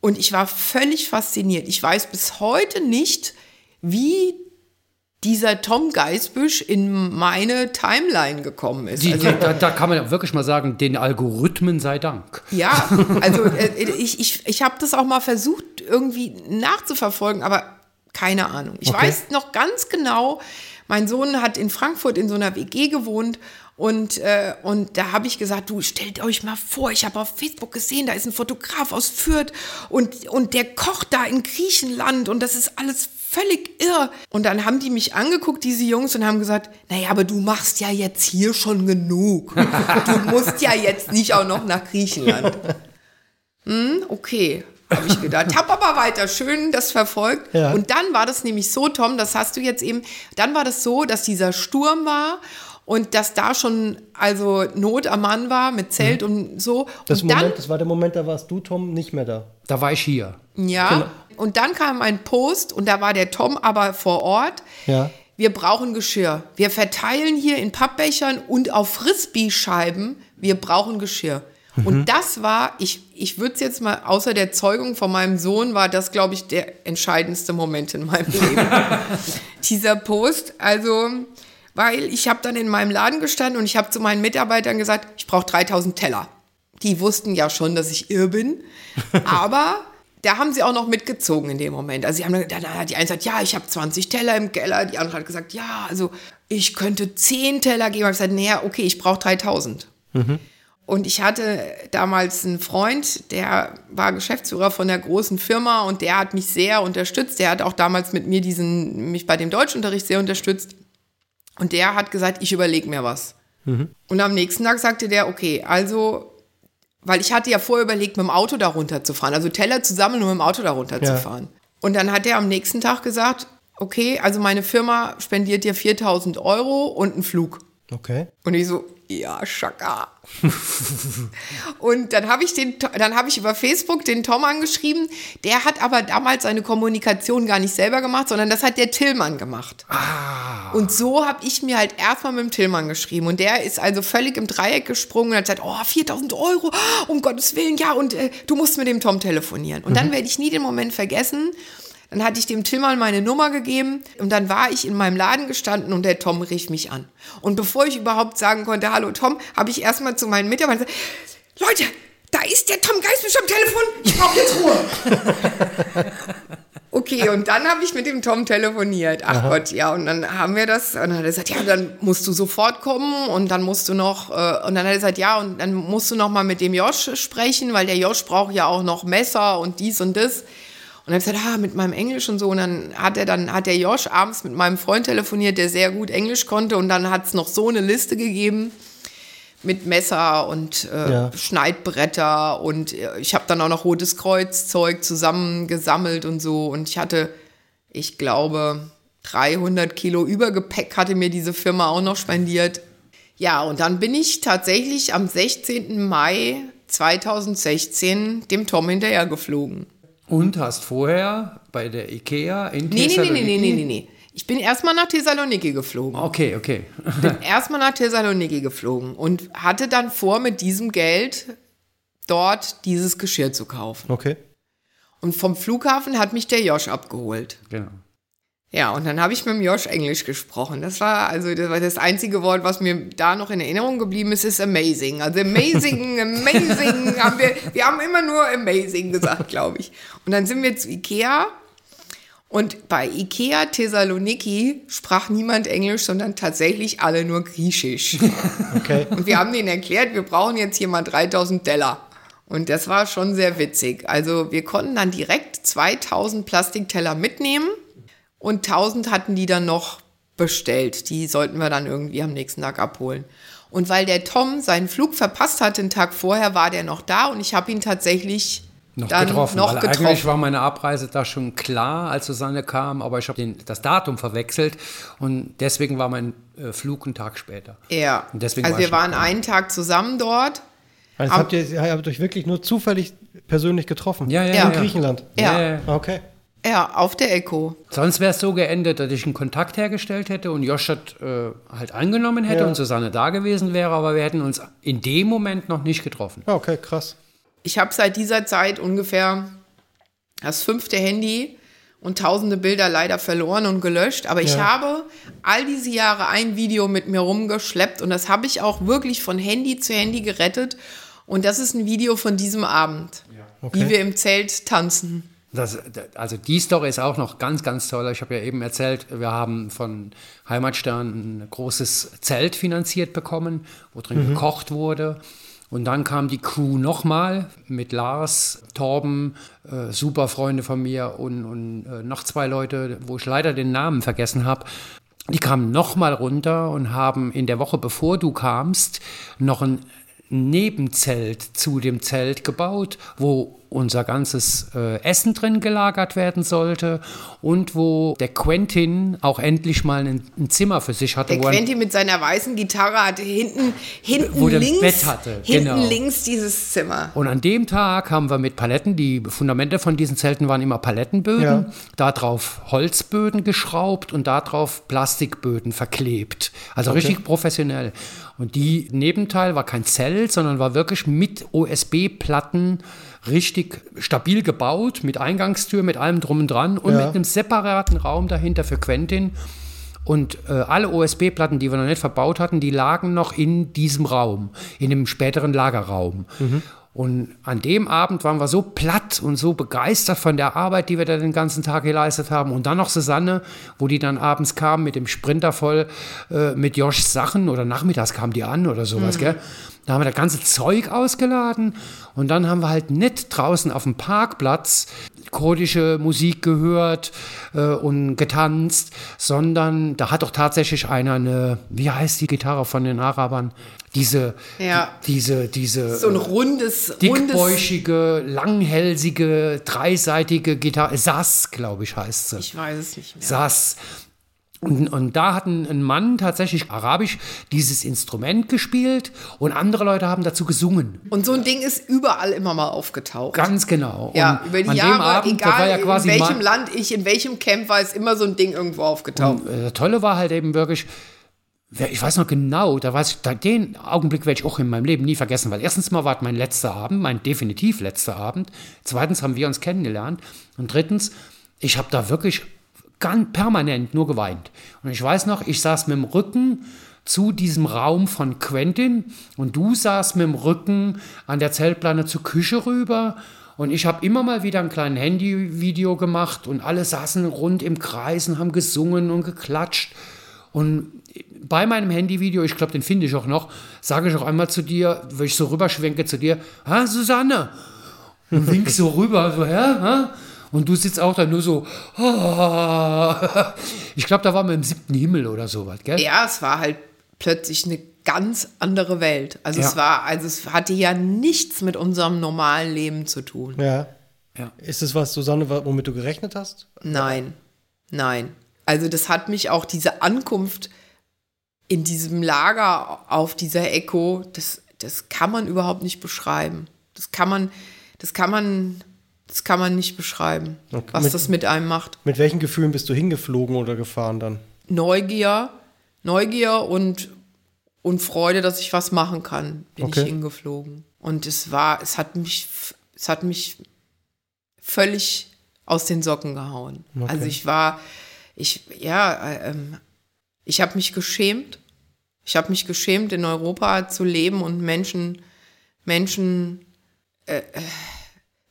Und ich war völlig fasziniert. Ich weiß bis heute nicht, wie dieser Tom Geisbüsch in meine Timeline gekommen ist. Die, also, da, da, kann man wirklich mal sagen, den Algorithmen sei Dank. Ja, [laughs] also äh, ich, ich, ich habe das auch mal versucht, irgendwie nachzuverfolgen, aber keine Ahnung. Ich okay. weiß noch ganz genau, mein Sohn hat in Frankfurt in so einer WG gewohnt und, äh, und da habe ich gesagt, du stellt euch mal vor, ich habe auf Facebook gesehen, da ist ein Fotograf aus Fürth und, und der kocht da in Griechenland und das ist alles völlig irr. Und dann haben die mich angeguckt, diese Jungs, und haben gesagt, naja, aber du machst ja jetzt hier schon genug. Du [laughs] musst ja jetzt nicht auch noch nach Griechenland. Hm, okay, habe ich gedacht. Hab aber weiter schön das verfolgt. Ja. Und dann war das nämlich so, Tom, das hast du jetzt eben, dann war das so, dass dieser Sturm war und dass da schon also Not am Mann war mit Zelt mhm. und so. Das, und Moment, dann, das war der Moment, da warst du, Tom, nicht mehr da. Da war ich hier. Ja. Genau. Und dann kam ein Post und da war der Tom aber vor Ort. Ja. Wir brauchen Geschirr. Wir verteilen hier in Pappbechern und auf Frisbee-Scheiben. Wir brauchen Geschirr. Mhm. Und das war, ich, ich würde es jetzt mal, außer der Zeugung von meinem Sohn, war das, glaube ich, der entscheidendste Moment in meinem Leben. [laughs] Dieser Post, also, weil ich habe dann in meinem Laden gestanden und ich habe zu meinen Mitarbeitern gesagt, ich brauche 3000 Teller. Die wussten ja schon, dass ich irr bin, [laughs] aber da haben sie auch noch mitgezogen in dem Moment. Also sie haben dann, dann hat die eine gesagt, ja, ich habe 20 Teller im Keller. Die andere hat gesagt, ja, also ich könnte 10 Teller geben. Ich habe gesagt, naja, okay, ich brauche 3000. Mhm. Und ich hatte damals einen Freund, der war Geschäftsführer von einer großen Firma und der hat mich sehr unterstützt. Der hat auch damals mit mir diesen, mich bei dem Deutschunterricht sehr unterstützt. Und der hat gesagt, ich überlege mir was. Mhm. Und am nächsten Tag sagte der, okay, also weil ich hatte ja vorher überlegt, mit dem Auto da runterzufahren, also Teller zusammen und mit dem Auto da runterzufahren. Ja. Und dann hat er am nächsten Tag gesagt, okay, also meine Firma spendiert dir 4000 Euro und einen Flug. Okay. Und ich so, ja, Schaka. und dann habe ich den, dann habe ich über Facebook den Tom angeschrieben. Der hat aber damals seine Kommunikation gar nicht selber gemacht, sondern das hat der Tillmann gemacht. Ah. Und so habe ich mir halt erstmal mit dem Tillmann geschrieben. Und der ist also völlig im Dreieck gesprungen und hat gesagt, oh, 4000 Euro, um Gottes Willen, ja, und äh, du musst mit dem Tom telefonieren. Und mhm. dann werde ich nie den Moment vergessen. Dann hatte ich dem Tillmann meine Nummer gegeben und dann war ich in meinem Laden gestanden und der Tom rief mich an. Und bevor ich überhaupt sagen konnte, hallo Tom, habe ich erstmal zu meinen Mitarbeitern gesagt, Leute, da ist der Tom Geisbisch am Telefon, ich brauche jetzt Ruhe. [laughs] okay, und dann habe ich mit dem Tom telefoniert. Ach Aha. Gott, ja, und dann haben wir das. Und dann hat er gesagt, ja, dann musst du sofort kommen und dann musst du noch, äh, und dann hat er gesagt, ja, und dann musst du noch mal mit dem Josh sprechen, weil der Josh braucht ja auch noch Messer und dies und das. Und dann habe ich gesagt, ah, mit meinem Englisch und so. Und dann hat er dann, hat der Josh abends mit meinem Freund telefoniert, der sehr gut Englisch konnte. Und dann hat es noch so eine Liste gegeben mit Messer und äh, ja. Schneidbretter. Und äh, ich habe dann auch noch Rotes Kreuz-Zeug zusammengesammelt und so. Und ich hatte, ich glaube, 300 Kilo Übergepäck hatte mir diese Firma auch noch spendiert. Ja, und dann bin ich tatsächlich am 16. Mai 2016 dem Tom hinterher geflogen. Und hast vorher bei der IKEA in nee, Thessaloniki? Nee, nee, nee, nee, nee, nee. Ich bin erstmal nach Thessaloniki geflogen. Okay, okay. bin erstmal nach Thessaloniki geflogen und hatte dann vor, mit diesem Geld dort dieses Geschirr zu kaufen. Okay. Und vom Flughafen hat mich der Josh abgeholt. Genau. Ja, und dann habe ich mit dem Josh Englisch gesprochen. Das war also das, war das einzige Wort, was mir da noch in Erinnerung geblieben ist, ist amazing. Also amazing, [laughs] amazing haben wir, wir haben immer nur amazing gesagt, glaube ich. Und dann sind wir zu Ikea und bei Ikea Thessaloniki sprach niemand Englisch, sondern tatsächlich alle nur Griechisch. Okay. Und wir haben denen erklärt, wir brauchen jetzt hier mal 3000 Teller. Und das war schon sehr witzig. Also wir konnten dann direkt 2000 Plastikteller mitnehmen und 1000 hatten die dann noch bestellt. Die sollten wir dann irgendwie am nächsten Tag abholen. Und weil der Tom seinen Flug verpasst hat den Tag vorher, war der noch da und ich habe ihn tatsächlich Noch dann getroffen. noch weil getroffen. eigentlich war meine Abreise da schon klar, als Susanne kam, aber ich habe das Datum verwechselt und deswegen war mein äh, Flug einen Tag später. ja, Und deswegen also war wir waren einen Tag zusammen dort. Also habt ihr, ihr habt euch wirklich nur zufällig persönlich getroffen? Ja, ja, Ja. In ja. Griechenland? Ja. ja. Okay. Ja, auf der Echo. Sonst wäre es so geendet, dass ich einen Kontakt hergestellt hätte und Josh das äh, halt angenommen hätte Ja. und Susanne da gewesen wäre, aber wir hätten uns in dem Moment noch nicht getroffen. Ja, okay, krass. Ich habe seit dieser Zeit ungefähr das fünfte Handy und tausende Bilder leider verloren und gelöscht. Aber ich Ja. habe all diese Jahre ein Video mit mir rumgeschleppt und das habe ich auch wirklich von Handy zu Handy gerettet. Und das ist ein Video von diesem Abend, Okay. wie wir im Zelt tanzen. Das, also die Story ist auch noch ganz, ganz toll. Ich habe ja eben erzählt, wir haben von Heimatstern ein großes Zelt finanziert bekommen, wo drin gekocht wurde. Und dann kam die Crew nochmal mit Lars, Torben, äh, super Freunde von mir und, und äh, noch zwei Leute, wo ich leider den Namen vergessen habe. Die kamen nochmal runter und haben in der Woche, bevor du kamst, noch ein Nebenzelt zu dem Zelt gebaut, wo unser ganzes äh, Essen drin gelagert werden sollte und wo der Quentin auch endlich mal ein, ein Zimmer für sich hatte. Der er- Quentin mit seiner weißen Gitarre hatte hinten, hinten Wo links, Bett hatte, hinten genau. links dieses Zimmer. Und an dem Tag haben wir mit Paletten, die Fundamente von diesen Zelten waren immer Palettenböden, Ja. darauf Holzböden geschraubt und darauf Plastikböden verklebt. Also richtig professionell. Und die Nebenteil war kein Zelt, sondern war wirklich mit OSB-Platten richtig stabil gebaut, mit Eingangstür, mit allem drum und dran und Ja. mit einem separaten Raum dahinter für Quentin. Und äh, alle OSB-Platten, die wir noch nicht verbaut hatten, die lagen noch in diesem Raum, in dem späteren Lagerraum. Und an dem Abend waren wir so platt und so begeistert von der Arbeit, die wir da den ganzen Tag geleistet haben. Und dann noch Susanne, wo die dann abends kam mit dem Sprinter voll äh, mit Joschs Sachen oder nachmittags kam die an oder sowas, gell? Da haben wir das ganze Zeug ausgeladen und dann haben wir halt nicht draußen auf dem Parkplatz kurdische Musik gehört äh, und getanzt, sondern da hat doch tatsächlich einer eine, wie heißt die Gitarre von den Arabern? Diese, Ja. diese, diese So ein rundes, rundes dickbäuchige, langhälsige, dreiseitige Gitarre, Sass, glaube ich, heißt sie. Ich weiß es nicht mehr. Sass. Und, und da hat ein, ein Mann tatsächlich arabisch dieses Instrument gespielt und andere Leute haben dazu gesungen. Und so ein Ding ist überall immer mal aufgetaucht. Ganz genau. ja, und über die Jahre, Abend, egal ja in welchem Land ich, in welchem Camp war, ist immer so ein Ding irgendwo aufgetaucht. Äh, Das Tolle war halt eben wirklich, ich weiß noch genau, da weiß ich, da, den Augenblick werde ich auch in meinem Leben nie vergessen, weil erstens mal war es mein letzter Abend, mein definitiv letzter Abend. Zweitens haben wir uns kennengelernt. Und drittens, ich habe da wirklich ganz permanent nur geweint. Und ich weiß noch, ich saß mit dem Rücken zu diesem Raum von Quentin und du saßt mit dem Rücken an der Zeltplane zur Küche rüber und ich habe immer mal wieder ein kleines Handyvideo gemacht und alle saßen rund im Kreis und haben gesungen und geklatscht. Und bei meinem Handyvideo, ich glaube, den finde ich auch noch, sage ich auch einmal zu dir, wenn ich so rüberschwenke zu dir, ha, Susanne? Und wink so rüber, so, ja, ha? Und du sitzt auch da nur so, [laughs] ich glaube, da waren wir im siebten Himmel oder sowas, gell? Ja, es war halt plötzlich eine ganz andere Welt. Also Ja. es war, also es hatte ja nichts mit unserem normalen Leben zu tun. Ja. Ja. Ist es was, Susanne, womit du gerechnet hast? Nein, nein. Also das hat mich auch diese Ankunft in diesem Lager auf dieser Echo, das, das kann man überhaupt nicht beschreiben. Das kann man, das kann man, das kann man nicht beschreiben, Okay. was Mit- das mit einem macht. Mit welchen Gefühlen bist du hingeflogen oder gefahren dann? Neugier, Neugier und, und Freude, dass ich was machen kann, bin Okay. ich hingeflogen. Und es war, es hat mich, es hat mich völlig aus den Socken gehauen. Okay. Also ich war, ich, ja, äh, ich habe mich geschämt. Ich habe mich geschämt, in Europa zu leben und Menschen, Menschen äh, äh,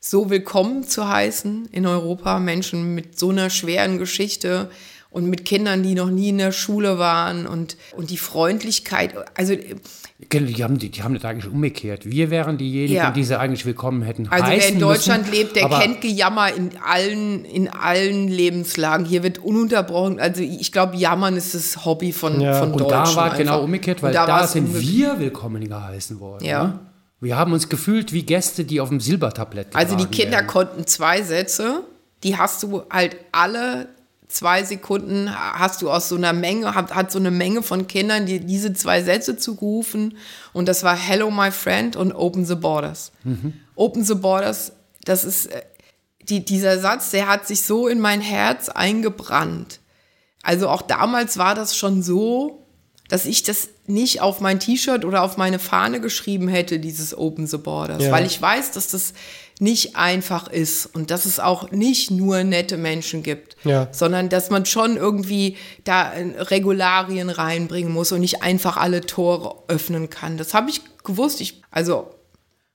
so willkommen zu heißen in Europa, Menschen mit so einer schweren Geschichte und mit Kindern, die noch nie in der Schule waren und, und die Freundlichkeit, also die haben, die, die haben das eigentlich umgekehrt. Wir wären diejenigen, ja. die sie eigentlich willkommen hätten. Also wer in Deutschland müssen, lebt, der kennt Gejammer in allen, in allen Lebenslagen. Hier wird ununterbrochen, also ich glaube, Jammern ist das Hobby von, ja. von Und Deutschen. Und da war es genau umgekehrt, weil da, da sind wir willkommen geheißen worden. Ja. Ne? Wir haben uns gefühlt wie Gäste, die auf dem Silbertablett Also die Kinder werden. konnten zwei Sätze, die hast du halt alle zwei Sekunden hast du aus so einer Menge, hat, hat so eine Menge von Kindern die, diese zwei Sätze zugerufen und das war Hello my friend und Open the Borders. Mhm. Open the Borders, das ist äh, die, dieser Satz, der hat sich so in mein Herz eingebrannt. Also auch damals war das schon so, dass ich das nicht auf mein T-Shirt oder auf meine Fahne geschrieben hätte, dieses Open the Borders, ja. weil ich weiß, dass das nicht einfach ist und dass es auch nicht nur nette Menschen gibt, ja. sondern dass man schon irgendwie da Regularien reinbringen muss und nicht einfach alle Tore öffnen kann. Das habe ich gewusst. Ich, also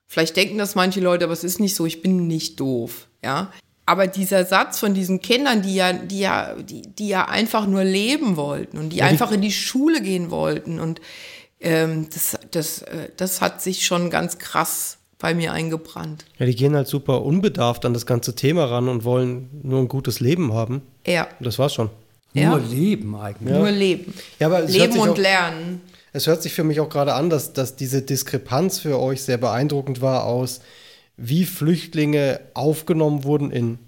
vielleicht denken das manche Leute, aber es ist nicht so. Ich bin nicht doof, ja. Aber dieser Satz von diesen Kindern, die ja, die ja, die, die ja einfach nur leben wollten und die ja, einfach in die Schule gehen wollten und ähm, das, das, äh, das hat sich schon ganz krass bei mir eingebrannt. Ja, die gehen halt super unbedarft an das ganze Thema ran und wollen nur ein gutes Leben haben. Ja. Und das war's schon. Ja. Nur Leben eigentlich. Ja. Nur Leben. Ja, aber leben und auch, lernen. Es hört sich für mich auch gerade an, dass, dass diese Diskrepanz für euch sehr beeindruckend war aus, wie Flüchtlinge aufgenommen wurden in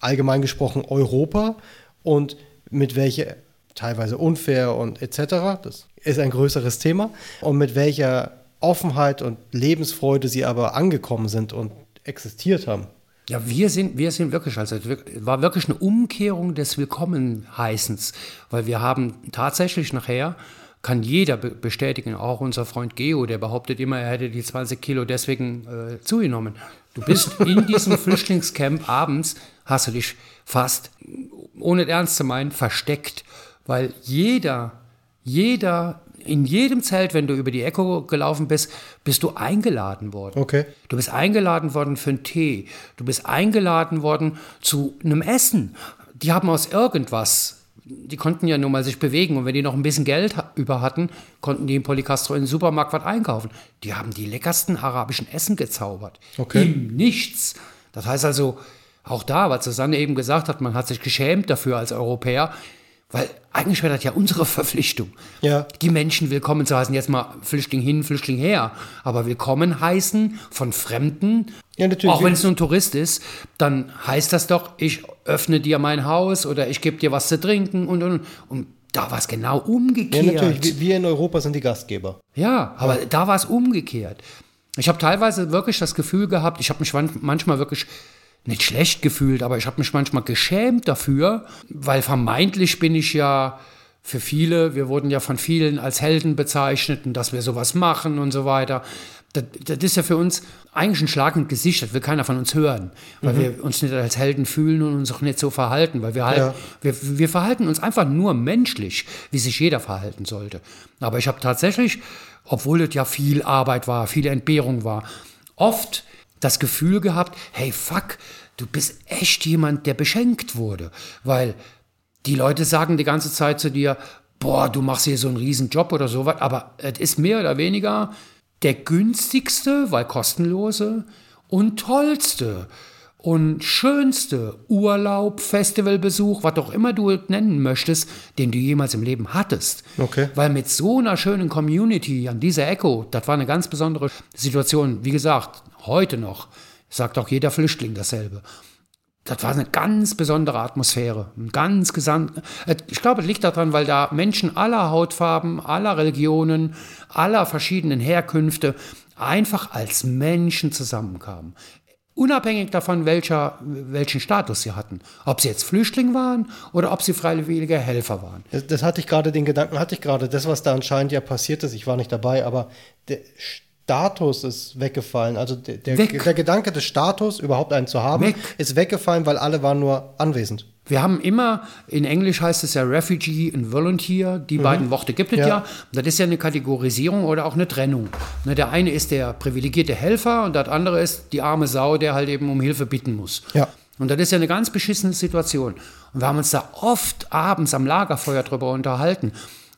allgemein gesprochen Europa und mit welcher teilweise unfair und etc. Das ist ein größeres Thema. Und mit welcher Offenheit und Lebensfreude sie aber angekommen sind und existiert haben. Ja, wir sind, wir sind wirklich, also war wirklich eine Umkehrung des Willkommenheißens, weil wir haben tatsächlich nachher, kann jeder bestätigen, auch unser Freund Geo, der behauptet immer, er hätte die 20 Kilo deswegen äh, zugenommen. Du bist in diesem [laughs] Flüchtlingscamp abends, hast du dich fast, ohne ernst zu meinen, versteckt, weil jeder, jeder in jedem Zelt, wenn du über die Echo gelaufen bist, bist du eingeladen worden. Okay. Du bist eingeladen worden für einen Tee. Du bist eingeladen worden zu einem Essen. Die haben aus irgendwas die konnten ja nur mal sich bewegen und wenn die noch ein bisschen Geld über hatten, konnten die in Polycastro in den Supermarkt was einkaufen. Die haben die leckersten arabischen Essen gezaubert. Okay. Im Nichts. Das heißt also, auch da, was Susanne eben gesagt hat, man hat sich geschämt dafür als Europäer. Weil eigentlich wäre das ja unsere [laughs] Verpflichtung, ja. die Menschen willkommen zu heißen. Jetzt mal Flüchtling hin, Flüchtling her. Aber willkommen heißen von Fremden, ja, auch wenn es nur ein Tourist ist, dann heißt das doch, ich öffne dir mein Haus oder ich gebe dir was zu trinken und, und, und da war es genau umgekehrt. Ja, natürlich. Wir in Europa sind die Gastgeber. Ja, aber ja. da war es umgekehrt. Ich habe teilweise wirklich das Gefühl gehabt, ich habe mich manchmal wirklich nicht schlecht gefühlt, aber ich habe mich manchmal geschämt dafür, weil vermeintlich bin ich ja für viele, wir wurden ja von vielen als Helden bezeichnet und dass wir sowas machen und so weiter. Das, das ist ja für uns eigentlich ein Schlag ins Gesicht, das will keiner von uns hören, weil mhm. wir uns nicht als Helden fühlen und uns auch nicht so verhalten, weil wir halt, ja. wir, wir verhalten uns einfach nur menschlich, wie sich jeder verhalten sollte. Aber ich habe tatsächlich, obwohl es ja viel Arbeit war, viel Entbehrung war, oft das Gefühl gehabt, hey fuck, du bist echt jemand, der beschenkt wurde. Weil die Leute sagen die ganze Zeit zu dir, boah, du machst hier so einen riesen Job oder sowas, aber es ist mehr oder weniger der günstigste, weil kostenlose und tollste und schönste Urlaub, Festivalbesuch, was auch immer du nennen möchtest, den du jemals im Leben hattest. Okay. Weil mit so einer schönen Community an dieser Echo, das war eine ganz besondere Situation. Wie gesagt, heute noch, sagt auch jeder Flüchtling dasselbe. Das war eine ganz besondere Atmosphäre. Ganz gesamt. Äh, ich glaube, es liegt daran, weil da Menschen aller Hautfarben, aller Religionen, aller verschiedenen Herkünfte einfach als Menschen zusammenkamen. Unabhängig davon, welcher, welchen Status sie hatten. Ob sie jetzt Flüchtling waren oder ob sie freiwillige Helfer waren. Das, das hatte ich gerade, den Gedanken hatte ich gerade. Das, was da anscheinend ja passiert ist, ich war nicht dabei, aber der, Status ist weggefallen. Also der, der, Weg. der Gedanke des Status, überhaupt einen zu haben, Weg. ist weggefallen, weil alle waren nur anwesend. Wir haben immer, in Englisch heißt es ja Refugee und Volunteer, die beiden Worte gibt es ja. Ja. Das ist ja eine Kategorisierung oder auch eine Trennung. Ne, der eine ist der privilegierte Helfer und das andere ist die arme Sau, der halt eben um Hilfe bitten muss. Ja. Und das ist ja eine ganz beschissene Situation. Und wir haben uns da oft abends am Lagerfeuer drüber unterhalten.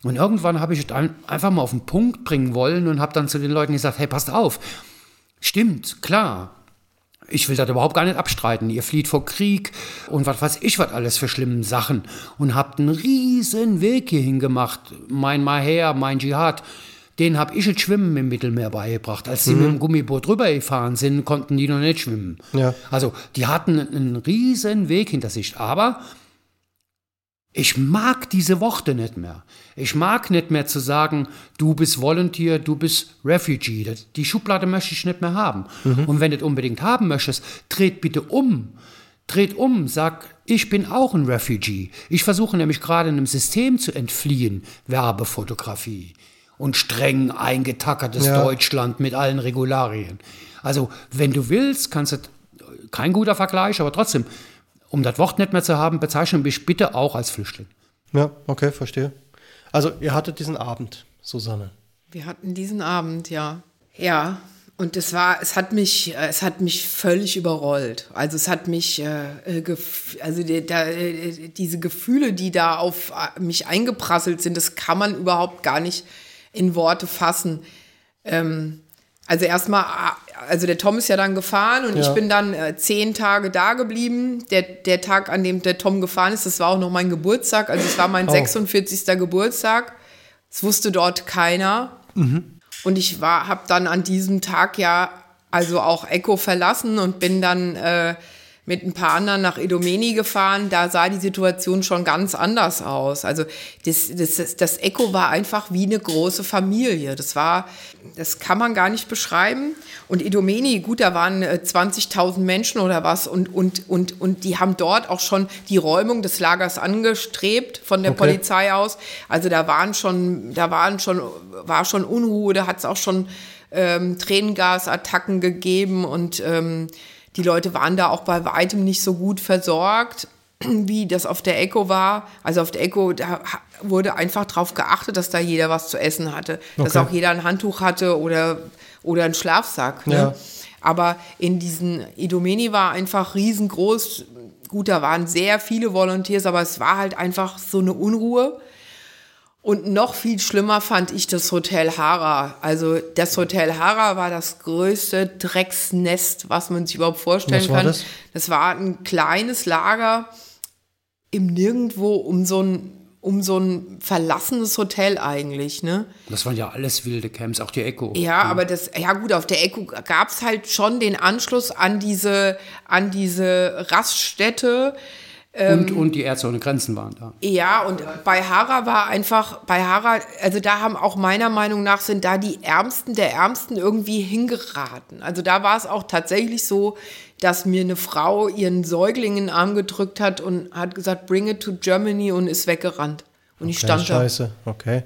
Und irgendwann habe ich es ein- einfach mal auf den Punkt bringen wollen und habe dann zu den Leuten gesagt, hey, passt auf. Stimmt, klar, ich will das überhaupt gar nicht abstreiten. Ihr flieht vor Krieg und was weiß ich, was alles für schlimme Sachen. Und habt einen riesen Weg hierhin gemacht. Mein Maher, mein Dschihad, den hab ich das Schwimmen im Mittelmeer beigebracht. Als die mit dem Gummiboot rübergefahren sind, konnten die noch nicht schwimmen. Ja. Also die hatten einen riesen Weg hinter sich. Aber ich mag diese Worte nicht mehr. Ich mag nicht mehr zu sagen, du bist Volunteer, du bist Refugee. Das, die Schublade möchte ich nicht mehr haben. Und wenn du das unbedingt haben möchtest, dreht bitte um. Dreht um, sag, ich bin auch ein Refugee. Ich versuche nämlich gerade einem System zu entfliehen, Werbefotografie und streng eingetackertes Ja. Deutschland mit allen Regularien. Also, wenn du willst, kannst du, kein guter Vergleich, aber trotzdem, um das Wort nicht mehr zu haben, bezeichne mich bitte auch als Flüchtling. Ja, okay, verstehe. Also ihr hattet diesen Abend, Susanne. Wir hatten diesen Abend, ja. Ja, und es war, es hat mich, äh, es hat mich völlig überrollt. Also es hat mich, äh, äh, gef- also die, da, äh, diese Gefühle, die da auf mich eingeprasselt sind, das kann man überhaupt gar nicht in Worte fassen. Ähm, also erstmal, also der Tom ist ja dann gefahren und Ja. ich bin dann äh, zehn Tage da geblieben. Der, der Tag, an dem der Tom gefahren ist, das war auch noch mein Geburtstag. Also es war mein Oh. 46. Geburtstag. Das wusste dort keiner. Und ich war, habe dann an diesem Tag ja also auch Echo verlassen und bin dann äh, mit ein paar anderen nach Idomeni gefahren. Da sah die Situation schon ganz anders aus. Also das, das, das, Echo war einfach wie eine große Familie. Das war, das kann man gar nicht beschreiben. Und Idomeni, gut, da waren äh, 20.000 Menschen oder was und, und, und, und die haben dort auch schon die Räumung des Lagers angestrebt von der Okay. Polizei aus. Also da waren schon, da waren schon, war schon Unruhe, da hat es auch schon ähm, Tränengasattacken gegeben und ähm, die Leute waren da auch bei weitem nicht so gut versorgt, [clears throat] wie das auf der Echo war. Also auf der Echo, da wurde einfach darauf geachtet, dass da jeder was zu essen hatte. Dass Okay. auch jeder ein Handtuch hatte oder, oder einen Schlafsack. Ne? Ja. Aber in diesen Idomeni war einfach riesengroß. Gut, da waren sehr viele Volunteers, aber es war halt einfach so eine Unruhe. Und noch viel schlimmer fand ich das Hotel Hara. Also das Hotel Hara war das größte Drecksnest, was man sich überhaupt vorstellen Was war kann. das? das war ein kleines Lager im Nirgendwo um so ein, um so ein verlassenes Hotel eigentlich, ne? Das waren ja alles wilde Camps, auch die Echo. Ja, aber das, ja gut, auf der Echo gab es halt schon den Anschluss an diese, an diese Raststätte. Und, und die Ärzte ohne Grenzen waren da. Ja, und bei Hara war einfach, bei Hara, also da haben auch meiner Meinung nach sind da die Ärmsten der Ärmsten irgendwie hingeraten. Also da war es auch tatsächlich so, dass mir eine Frau ihren Säugling in den Arm gedrückt hat und hat gesagt, bring it to Germany und ist weggerannt. Und ich Okay, stand da. Scheiße, okay.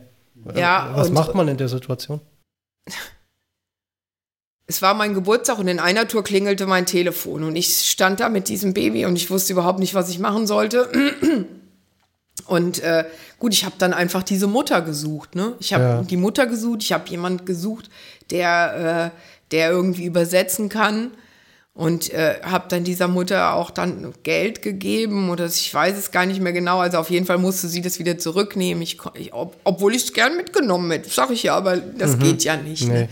Ja, Was und- macht man in der Situation? [laughs] Es war mein Geburtstag und in einer Tour klingelte mein Telefon und ich stand da mit diesem Baby und ich wusste überhaupt nicht, was ich machen sollte. [clears throat] Und äh, gut, ich habe dann einfach diese Mutter gesucht. Ne? Ich habe Ja. die Mutter gesucht, ich habe jemand gesucht, der, äh, der irgendwie übersetzen kann. Und äh, habe dann dieser Mutter auch dann Geld gegeben oder ich weiß es gar nicht mehr genau. Also auf jeden Fall musste sie das wieder zurücknehmen. Ich, ich, ob, obwohl ich es gern mitgenommen hätte, sag ich ja, aber das geht ja nicht. Nee. Ne?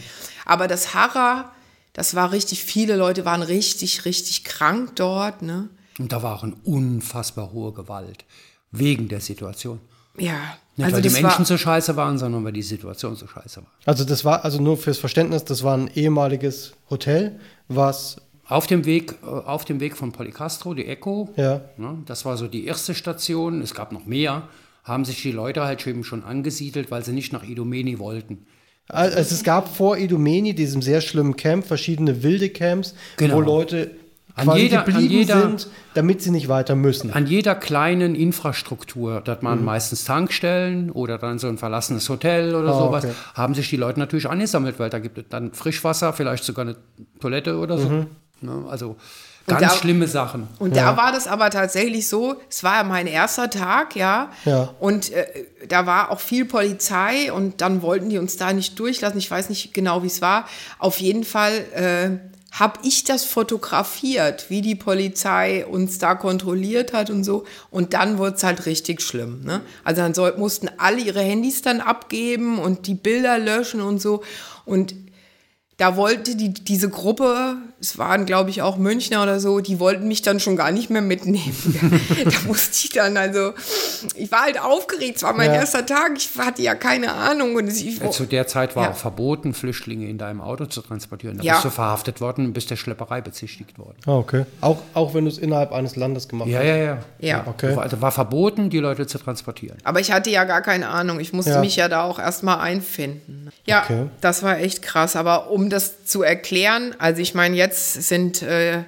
Aber das Harra, das war richtig, viele Leute waren richtig, richtig krank dort. Ne? Und da war eine unfassbar hohe Gewalt. Wegen der Situation. Ja, Nicht, also weil die Menschen war, so scheiße waren, sondern weil die Situation so scheiße war. Also das war, also nur fürs Verständnis, das war ein ehemaliges Hotel, was, Auf dem Weg, äh, auf dem Weg von Policastro, die Echo, ja, ne, das war so die erste Station, es gab noch mehr, haben sich die Leute halt eben schon angesiedelt, weil sie nicht nach Idomeni wollten. Also es gab vor Idomeni, diesem sehr schlimmen Camp, verschiedene wilde Camps, Genau. wo Leute An jeder- an jeder- sind, damit sie nicht weiter müssen. An jeder kleinen Infrastruktur, das Mhm. man meistens Tankstellen oder dann so ein verlassenes Hotel oder Ah, sowas, okay. haben sich die Leute natürlich angesammelt, weil da gibt es dann Frischwasser, vielleicht sogar eine Toilette oder so. Mhm. Ne, also ganz da- schlimme Sachen. Und da war das aber tatsächlich so, es war ja mein erster Tag, ja. Ja. Und äh, da war auch viel Polizei und dann wollten die uns da nicht durchlassen. Ich weiß nicht genau, wie es war. Auf jeden Fall äh, habe ich das fotografiert, wie die Polizei uns da kontrolliert hat und so. Und dann wurde es halt richtig schlimm. Ne? Also dann soll, mussten alle ihre Handys dann abgeben und die Bilder löschen und so. Und da wollte die, diese Gruppe, es waren glaube ich auch Münchner oder so, die wollten mich dann schon gar nicht mehr mitnehmen. [laughs] da musste ich dann, also, ich war halt aufgeregt, es war mein Ja. erster Tag, ich hatte ja keine Ahnung. Und ich, Zu der Zeit war Ja. auch verboten, Flüchtlinge in deinem Auto zu transportieren. Da Ja. bist du verhaftet worden und bist der Schlepperei bezichtigt worden. Ah, okay. Auch, auch wenn du es innerhalb eines Landes gemacht Ja, hast. ja, ja. ja. Okay. Also war verboten, die Leute zu transportieren. Aber ich hatte ja gar keine Ahnung. Ich musste Ja. mich ja da auch erstmal einfinden. Ja, Okay. das war echt krass. Aber um das zu erklären, also ich meine, jetzt sind äh,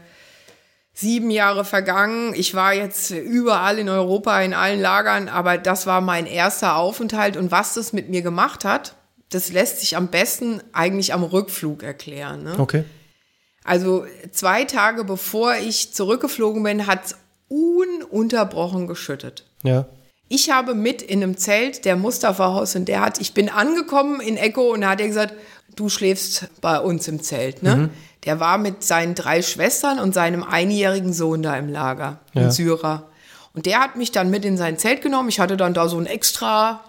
sieben Jahre vergangen. Ich war jetzt überall in Europa, in allen Lagern, aber das war mein erster Aufenthalt. Und was das mit mir gemacht hat, das lässt sich am besten eigentlich am Rückflug erklären. Ne? Okay. Also zwei Tage bevor ich zurückgeflogen bin, hat es ununterbrochen geschüttet. Ja. Ich habe mit in einem Zelt der Mustafa Haus und der hat, ich bin angekommen in Echo und da hat er gesagt, du schläfst bei uns im Zelt, ne? Der war mit seinen drei Schwestern und seinem einjährigen Sohn da im Lager, Ja. Syrer. Und der hat mich dann mit in sein Zelt genommen. Ich hatte dann da so ein extra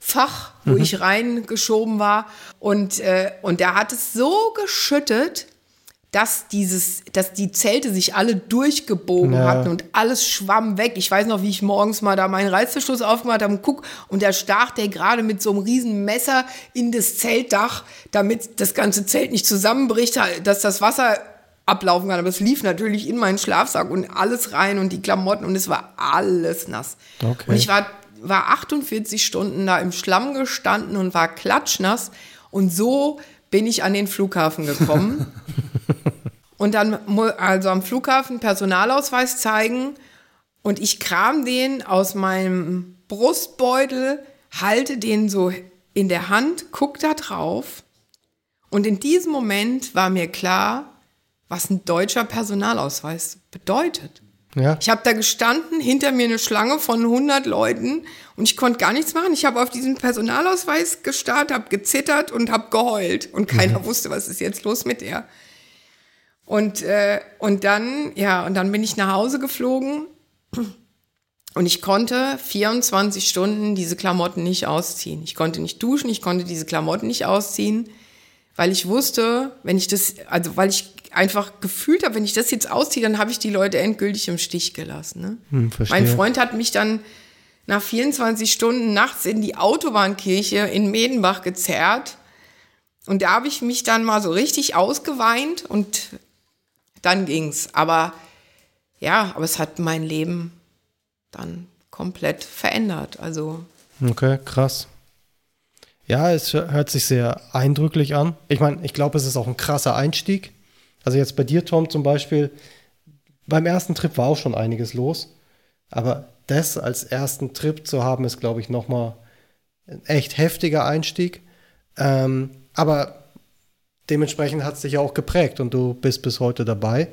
Fach, wo ich reingeschoben war. Und, äh, und der hat es so geschüttet, dass dieses, dass die Zelte sich alle durchgebogen Ja. hatten und alles schwamm weg. Ich weiß noch, wie ich morgens mal da meinen Reißverschluss aufgemacht habe und guck, und da stach der gerade mit so einem riesen Messer in das Zeltdach, damit das ganze Zelt nicht zusammenbricht, dass das Wasser ablaufen kann. Aber es lief natürlich in meinen Schlafsack und alles rein und die Klamotten und es war alles nass. Okay. Und ich war, war 48 Stunden da im Schlamm gestanden und war klatschnass und so bin ich an den Flughafen gekommen. [laughs] Und dann also am Flughafen Personalausweis zeigen und ich kram den aus meinem Brustbeutel, halte den so in der Hand, guck da drauf und in diesem Moment war mir klar, was ein deutscher Personalausweis bedeutet. Ja. Ich habe da gestanden, hinter mir eine Schlange von 100 Leuten und ich konnte gar nichts machen. Ich habe auf diesen Personalausweis gestarrt, habe gezittert und habe geheult und keiner wusste, was ist jetzt los mit der. Und, äh, und dann, ja, und dann bin ich nach Hause geflogen und ich konnte 24 Stunden diese Klamotten nicht ausziehen. Ich konnte nicht duschen, ich konnte diese Klamotten nicht ausziehen, weil ich wusste, wenn ich das, also weil ich einfach gefühlt habe, wenn ich das jetzt ausziehe, dann habe ich die Leute endgültig im Stich gelassen. Ne? Hm, mein Freund hat mich dann nach 24 Stunden nachts in die Autobahnkirche in Medenbach gezerrt. Und da habe ich mich dann mal so richtig ausgeweint und dann ging's. Aber ja, aber es hat mein Leben dann komplett verändert. Also Okay, krass. Ja, es hört sich sehr eindrücklich an. Ich meine, ich glaube, es ist auch ein krasser Einstieg. Also jetzt bei dir, Tom, zum Beispiel, beim ersten Trip war auch schon einiges los. Aber das als ersten Trip zu haben, ist, glaube ich, nochmal ein echt heftiger Einstieg. Ähm, aber dementsprechend hat es dich ja auch geprägt und du bist bis heute dabei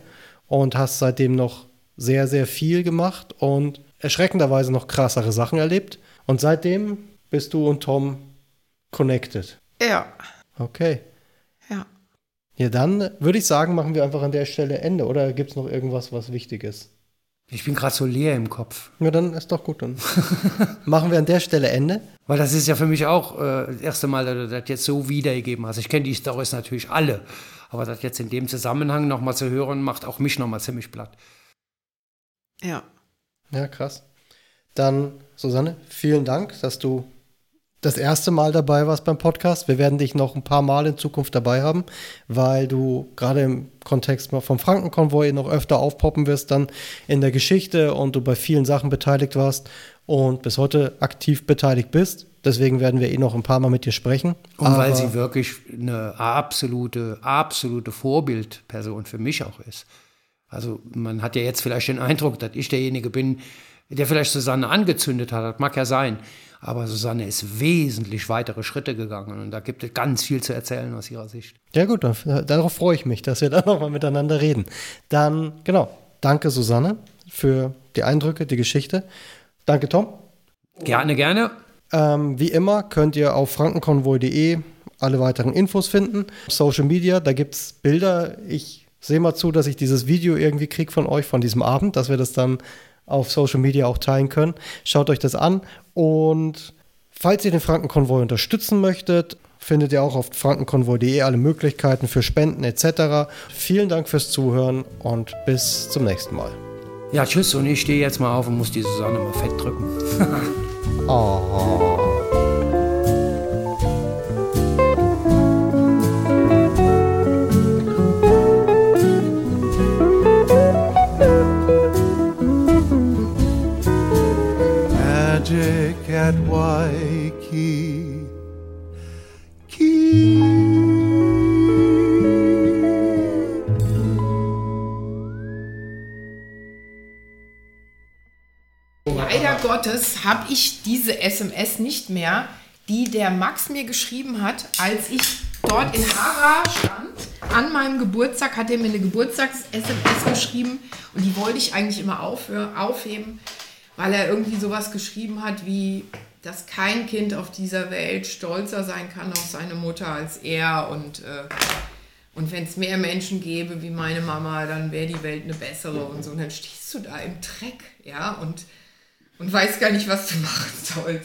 und hast seitdem noch sehr, sehr viel gemacht und erschreckenderweise noch krassere Sachen erlebt. Und seitdem bist du und Tom connected. ja, Okay. ja. Ja, dann würde ich sagen, machen wir einfach an der Stelle Ende. Oder gibt es noch irgendwas, was wichtig ist? Ich bin gerade so leer im Kopf. Ja, dann ist doch gut. Dann [laughs] machen wir an der Stelle Ende. Weil das ist ja für mich auch äh, das erste Mal, dass du das jetzt so wiedergegeben hast. Ich kenne die Storys natürlich alle. Aber das jetzt in dem Zusammenhang nochmal zu hören, macht auch mich nochmal ziemlich platt. Ja. Ja, krass. Dann, Susanne, vielen Dank, dass du das erste Mal dabei warst beim Podcast. Wir werden dich noch ein paar Mal in Zukunft dabei haben, weil du gerade im Kontext vom Frankenkonvoi noch öfter aufpoppen wirst, dann in der Geschichte und du bei vielen Sachen beteiligt warst und bis heute aktiv beteiligt bist. Deswegen werden wir eh noch ein paar Mal mit dir sprechen. Und weil Aber- sie wirklich eine absolute, absolute Vorbildperson für mich auch ist. Also man hat ja jetzt vielleicht den Eindruck, dass ich derjenige bin, der vielleicht Susanne angezündet hat. Das mag ja sein. Aber Susanne ist wesentlich weitere Schritte gegangen und da gibt es ganz viel zu erzählen aus ihrer Sicht. Ja gut, darauf freue ich mich, dass wir [laughs] da nochmal miteinander reden. Dann, genau, danke Susanne für die Eindrücke, die Geschichte. Danke Tom. Gerne, gerne. Ähm, wie immer könnt ihr auf frankenkonvoi.de alle weiteren Infos finden. Social Media, da gibt es Bilder. Ich sehe mal zu, dass ich dieses Video irgendwie kriege von euch, von diesem Abend, dass wir das dann auf Social Media auch teilen können. Schaut euch das an und falls ihr den Frankenkonvoi unterstützen möchtet, findet ihr auch auf frankenkonvoi.de alle Möglichkeiten für Spenden etc. Vielen Dank fürs Zuhören und bis zum nächsten Mal. Ja, tschüss und ich stehe jetzt mal auf und muss die Susanne mal fett drücken. oh. [laughs] Waikiki. Leider Gottes habe ich diese SMS nicht mehr, die der Max mir geschrieben hat, als ich dort in Hara stand. An meinem Geburtstag hat er mir eine Geburtstags-SMS geschrieben und die wollte ich eigentlich immer aufheben, weil er irgendwie sowas geschrieben hat wie, dass kein Kind auf dieser Welt stolzer sein kann auf seine Mutter als er und, äh, und wenn es mehr Menschen gäbe wie meine Mama, dann wäre die Welt eine bessere und so. Und dann stehst du da im Dreck, ja, und, und weißt gar nicht, was du [laughs] machen sollst.